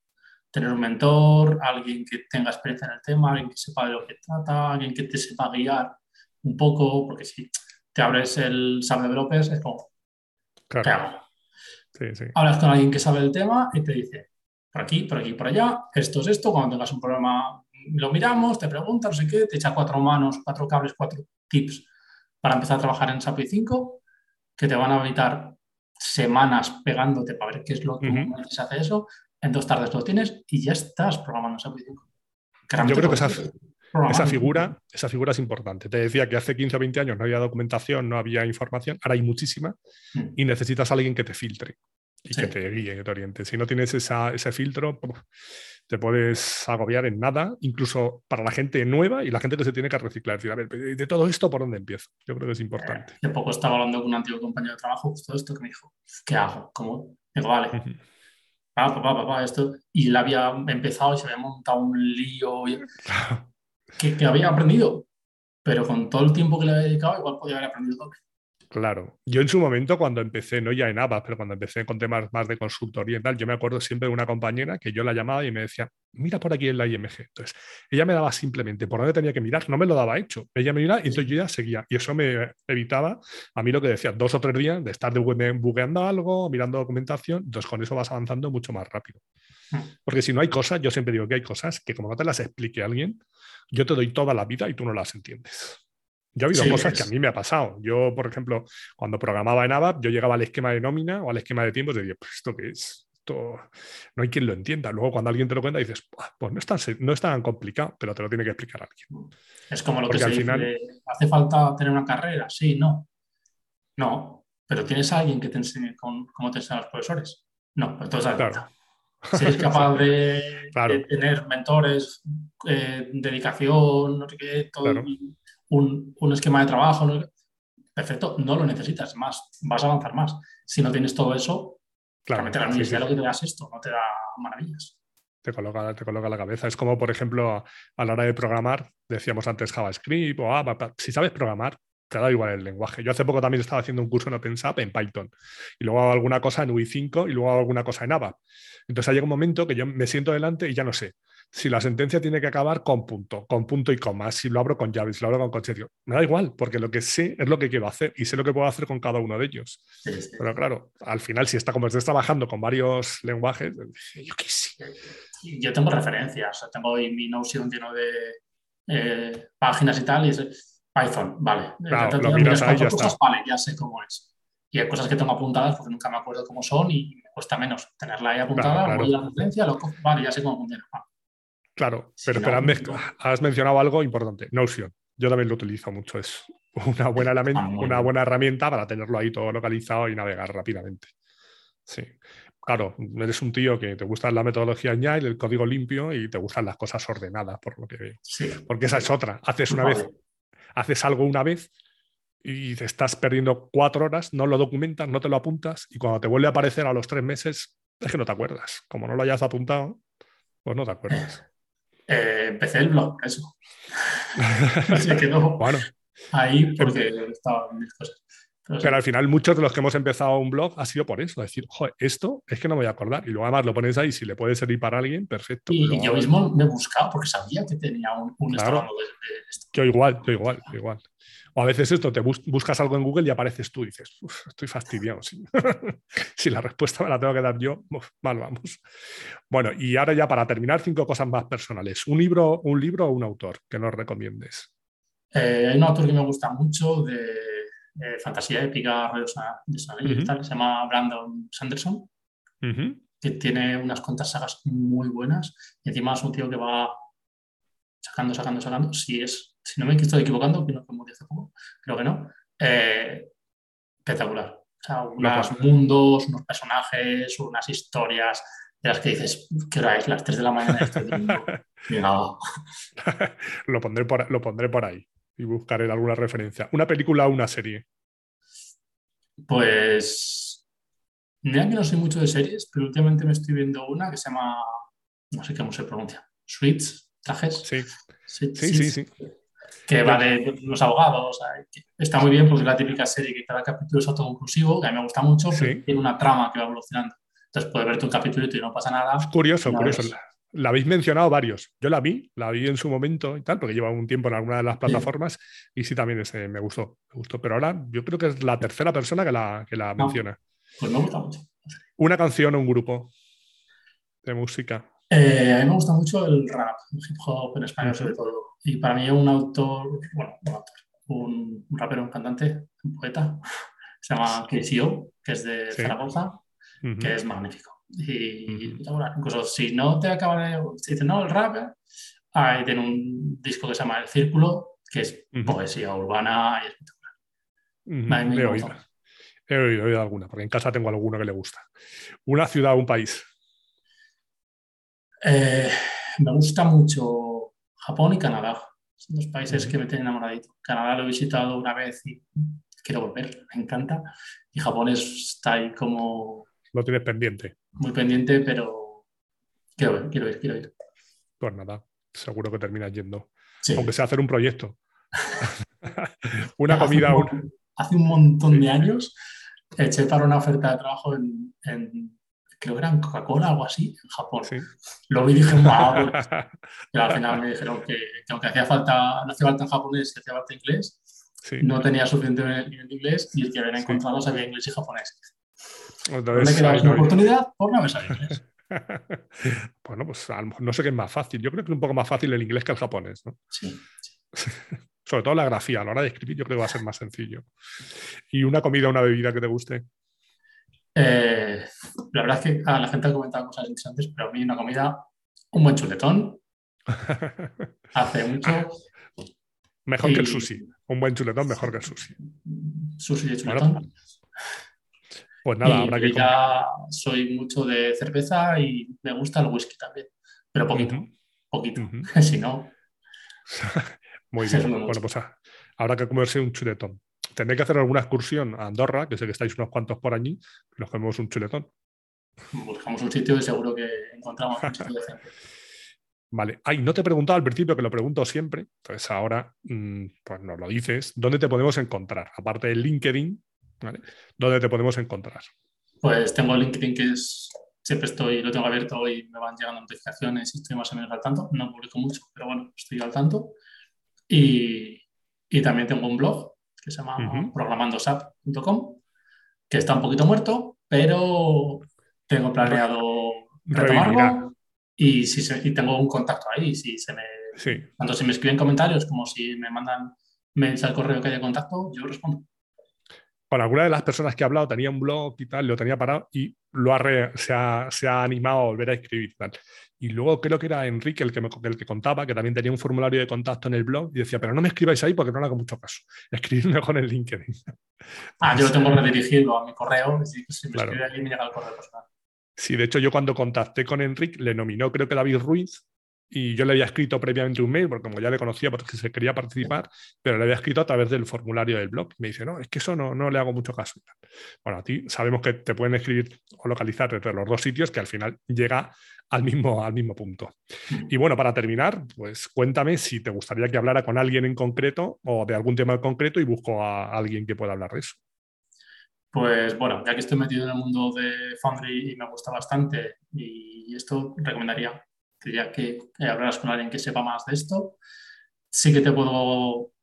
tener un mentor, alguien que tenga experiencia en el tema, alguien que sepa de lo que trata, alguien que te sepa guiar un poco, porque si te abres el SAP Developers es como, claro. Hablas con alguien que sabe el tema y te dice, por aquí, por aquí, por allá, esto es esto, cuando tengas un problema lo miramos, te pregunta, no sé qué, te echa cuatro manos, cuatro cables, cuatro tips para empezar a trabajar en SAP 5 que te van a evitar semanas pegándote para ver qué es lo que se hace eso. En dos tardes lo tienes y ya estás programando SAP 5. Yo creo que SAP, esa figura, esa figura es importante. Te decía que hace 15 o 20 años no había documentación, no había información, ahora hay muchísima y necesitas a alguien que te filtre y que te guíe, que te oriente. Si no tienes ese filtro, te puedes agobiar en nada, incluso para la gente nueva y la gente que se tiene que reciclar. Decir, a ver, de todo esto, ¿por dónde empiezo? Yo creo que es importante. hace poco estaba hablando con un antiguo compañero de trabajo, justo esto, que me dijo, ¿qué hago? ¿Cómo? Digo, vale. papá, papá, esto. Y le había empezado y se había montado un lío que, que había aprendido, pero con todo el tiempo que le había dedicado, igual podía haber aprendido doble. Claro. Yo en su momento, cuando empecé, no ya en ABA, pero cuando empecé con temas más de consultoría y tal, yo me acuerdo siempre de una compañera que yo la llamaba y me decía, mira por aquí en la IMG. Entonces, ella me daba simplemente por dónde tenía que mirar, no me lo daba hecho. Ella me miraba y entonces yo ya seguía. Y eso me evitaba a mí lo que decía, dos o tres días de estar bugueando algo, mirando documentación. Entonces, con eso vas avanzando mucho más rápido. Hmm. Porque si no hay cosas, yo siempre digo que hay cosas que como no te las explique alguien, yo te doy toda la vida y tú no las entiendes. Yo he habido cosas que a mí me ha pasado. Yo, por ejemplo, cuando programaba en ABAP, yo llegaba al esquema de nómina o al esquema de tiempos y decía, pues esto qué es, esto no hay quien lo entienda. Luego cuando alguien te lo cuenta dices, pues no es tan, no es tan complicado, pero te lo tiene que explicar alguien. Es como lo que se al final... ¿hace falta tener una carrera? Sí, no. No, pero ¿tienes a alguien que te enseñe cómo te enseñan los profesores? No, pues entonces claro. [LAUGHS] Si eres capaz de, tener mentores, eh, dedicación, no sé qué, todo, un, esquema de trabajo, perfecto, no lo necesitas más, vas a avanzar más. Si no tienes todo eso, realmente la universidad lo que te da es esto, no te da maravillas. Te coloca, te coloca la cabeza. Es como, por ejemplo, a la hora de programar, decíamos antes JavaScript o ah, si sabes programar, te da igual el lenguaje. Yo hace poco también estaba haciendo un curso en OpenSAP en Python y luego hago alguna cosa en UI5 y luego hago alguna cosa en ABAP. Entonces llega un momento que yo me siento delante y ya no sé si la sentencia tiene que acabar con punto, con punto y coma, si lo abro con llave, si lo abro con concherio. Me da igual, porque lo que sé es lo que quiero hacer y sé lo que puedo hacer con cada uno de ellos. Pero claro, al final, si está como estés trabajando con varios lenguajes, yo qué sé. Yo tengo referencias, tengo mi Notion lleno de eh, páginas y tal, y es Python, vale. Claro, lo miras ahí, ya está. Vale, ya sé cómo es. Y hay cosas que tengo apuntadas porque nunca me acuerdo cómo son y me cuesta menos tenerla ahí apuntada, a la referencia, lo vale, ya sé cómo funciona. Claro, pero, has, mencionado algo importante, Notion. Yo también lo utilizo mucho, es una buena, una buena herramienta para tenerlo ahí todo localizado y navegar rápidamente. Sí. Claro, eres un tío que te gusta la metodología Agile, el código limpio y te gustan las cosas ordenadas, por lo que veo. Sí. Porque esa es otra. Haces una vez, haces algo una vez y te estás perdiendo cuatro horas, no lo documentas, no te lo apuntas y cuando te vuelve a aparecer a los tres meses es que no te acuerdas. Como no lo hayas apuntado, pues no te acuerdas. [LAUGHS] Eh, empecé el blog, eso. [LAUGHS] [LAUGHS] Se quedó bueno, ahí porque estaban mis cosas. Pero, al final muchos de los que hemos empezado un blog ha sido por eso, decir, joder, esto es que no me voy a acordar. Y luego además lo pones ahí, si le puede servir para alguien, perfecto. Y, yo mismo me he buscado porque sabía que tenía un, un claro. de, esto. Yo igual, yo igual, yo igual. O a veces esto, te buscas algo en Google y apareces tú y dices, estoy fastidiado. [LAUGHS] si la respuesta me la tengo que dar yo, mal vamos. Bueno, y ahora ya para terminar, cinco cosas más personales. ¿Un libro, un libro o un autor que nos recomiendes? Eh, hay un autor que me gusta mucho de, fantasía épica, de se llama Brandon Sanderson, que tiene unas cuantas sagas muy buenas y encima es un tío que va sacando, sacando, sacando. Si es si no me estoy equivocando, que no hace poco, creo que no, eh, espectacular. O sea, unos mundos, unos personajes, unas historias de las que dices, ¿qué hora es? Las 3 de la mañana. [LAUGHS] [LAUGHS] lo, pondré por, lo pondré por ahí y buscaré alguna referencia. ¿Una película o una serie? Pues, mira que no soy mucho de series, pero últimamente me estoy viendo una que se llama, no sé cómo se pronuncia, Suites, trajes. Sí, sí, sí. sí que va de los abogados. está muy bien porque es la típica serie que cada capítulo es autoconclusivo, que a mí me gusta mucho, pero tiene una trama que va evolucionando. Entonces puedes ver tu capítulo y no pasa nada. Es curioso, curioso. La, habéis mencionado varios. Yo la vi, la vi en su momento y tal, porque lleva un tiempo en alguna de las plataformas y sí también ese, me gustó, me gustó. Pero ahora yo creo que es la tercera persona que la, que la menciona. Pues me gusta mucho. Una canción o un grupo de música. Eh, a mí me gusta mucho el rap, el hip hop en español sobre todo. Y para mí un autor, bueno, un autor, un, rapero, un cantante, un poeta, [LAUGHS] se llama KCO, que es de Zaragoza, que es magnífico. Y, incluso si no te acaba de... Si dices, no, el rap, Ahí tiene un disco que se llama El Círculo, que es poesía urbana y espectacular. he, oído. he oído, alguna, porque en casa tengo alguno que le gusta. ¿Una ciudad o un país? Eh, me gusta mucho Japón y Canadá. Son dos países que me tienen enamoradito. Canadá lo he visitado una vez y quiero volver, me encanta. Y Japón está ahí como... Lo tienes pendiente. Muy pendiente, pero quiero ver, quiero ir, quiero ir. Pues nada, seguro que terminas yendo. Aunque sea hacer un proyecto. [LAUGHS] una comida. Hace un, montón de años eché para una oferta de trabajo en, creo que era en Coca-Cola o algo así, en Japón. Lo vi y dije, wow. [LAUGHS] Pero al final me dijeron que, aunque hacía falta, no hacía falta en japonés, hacía falta inglés, no tenía suficiente nivel de inglés y el que había encontrado sabía inglés y japonés. Entonces, me una oportunidad por no inglés. [LAUGHS] bueno, pues a lo mejor no sé qué es más fácil. Yo creo que es un poco más fácil el inglés que el japonés, ¿no? Sí. [LAUGHS] Sobre todo la grafía, a la hora de escribir, yo creo que va a ser más sencillo. ¿Y una comida o una bebida que te guste? Eh, la verdad es que a la gente ha comentado cosas interesantes, pero a mí una comida, un buen chuletón, [LAUGHS] hace mucho. Mejor que el sushi. Un buen chuletón mejor que el sushi. Sushi y chuletón. Pues nada, habrá que. Ya soy mucho de cerveza y me gusta el whisky también, pero poquito. Poquito. [LAUGHS] si no. [LAUGHS] Muy [LAUGHS] bien. Bueno, pues habrá que comerse un chuletón. Tendré que hacer alguna excursión a Andorra, que sé que estáis unos cuantos por allí, y nos comemos un chuletón. Buscamos un sitio y seguro que encontramos un sitio decente. Vale. Ay, no te he preguntado al principio, que lo pregunto siempre. Entonces ahora, mm, pues nos lo dices. ¿Dónde te podemos encontrar? Aparte de LinkedIn, ¿vale? ¿Dónde te podemos encontrar? Pues tengo LinkedIn que es siempre estoy, lo tengo abierto y me van llegando notificaciones y estoy más o menos al tanto. No publico mucho, pero bueno, estoy al tanto. Y, y también tengo un blog que se llama programandosap.com, que está un poquito muerto, pero tengo planeado retomarlo y, si y tengo un contacto ahí. Si se me, Tanto si me escriben comentarios como si me mandan mails al correo que haya contacto, yo respondo. Con alguna de las personas que he hablado tenía un blog y tal, lo tenía parado y lo ha se, ha, se, ha, animado a volver a escribir y tal. Y luego creo que era Enrique el que, me, el que contaba, que también tenía un formulario de contacto en el blog y decía, pero no me escribáis ahí porque no le hago mucho caso. [LAUGHS] Escribidme con el LinkedIn. Ah, yo lo tengo redirigido a mi correo, si, si me escribe allí me llega el correo personal. Sí, de hecho yo cuando contacté con Enrique le nominó creo que David Ruiz y yo le había escrito previamente un mail, porque como ya le conocía, porque se quería participar, pero le había escrito a través del formulario del blog. Me dice, no, es que eso no, no le hago mucho caso. Bueno, a ti sabemos que te pueden escribir o localizar entre los dos sitios, que al final llega al mismo, al mismo punto. Y bueno, para terminar, pues cuéntame si te gustaría que hablara con alguien en concreto o de algún tema en concreto y busco a alguien que pueda hablar de eso. Pues bueno, ya que estoy metido en el mundo de Foundry y me gusta bastante y esto recomendaría diría que hablarás con alguien que sepa más de esto. Sí que te puedo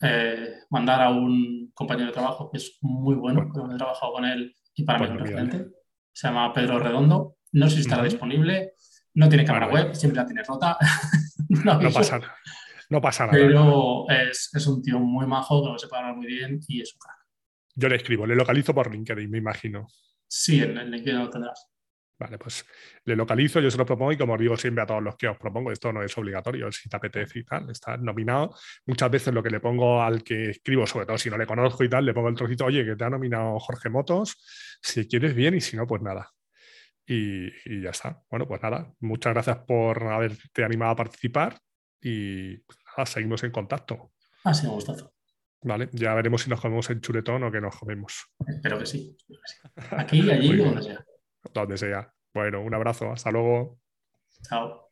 eh, mandar a un compañero de trabajo que es muy bueno, que he trabajado con él y para mí es un referente. Se llama Pedro Redondo. No sé si estará disponible. No tiene cámara web, siempre la tiene rota. [LAUGHS] no, pasa nada. No pasa nada. Pero es, es, un tío muy majo, que lo sepa hablar muy bien y es un crack. Yo le escribo, le localizo por LinkedIn, me imagino. Sí, en, en LinkedIn lo tendrás. Vale, pues le localizo, yo se lo propongo y como os digo siempre a todos los que os propongo, esto no es obligatorio, si te apetece y tal, está nominado. Muchas veces lo que le pongo al que escribo, sobre todo si no le conozco y tal, le pongo el trocito, oye, que te ha nominado Jorge Motos, si quieres bien y si no, pues nada. Y, ya está. Bueno, pues nada, muchas gracias por haberte animado a participar y nada, seguimos en contacto. Ha sido un gustazo. Vale, ya veremos si nos comemos en chuletón o que nos comemos. Espero que sí. [LAUGHS] Aquí, allí, donde sea donde sea. Bueno, un abrazo, hasta luego. Chao.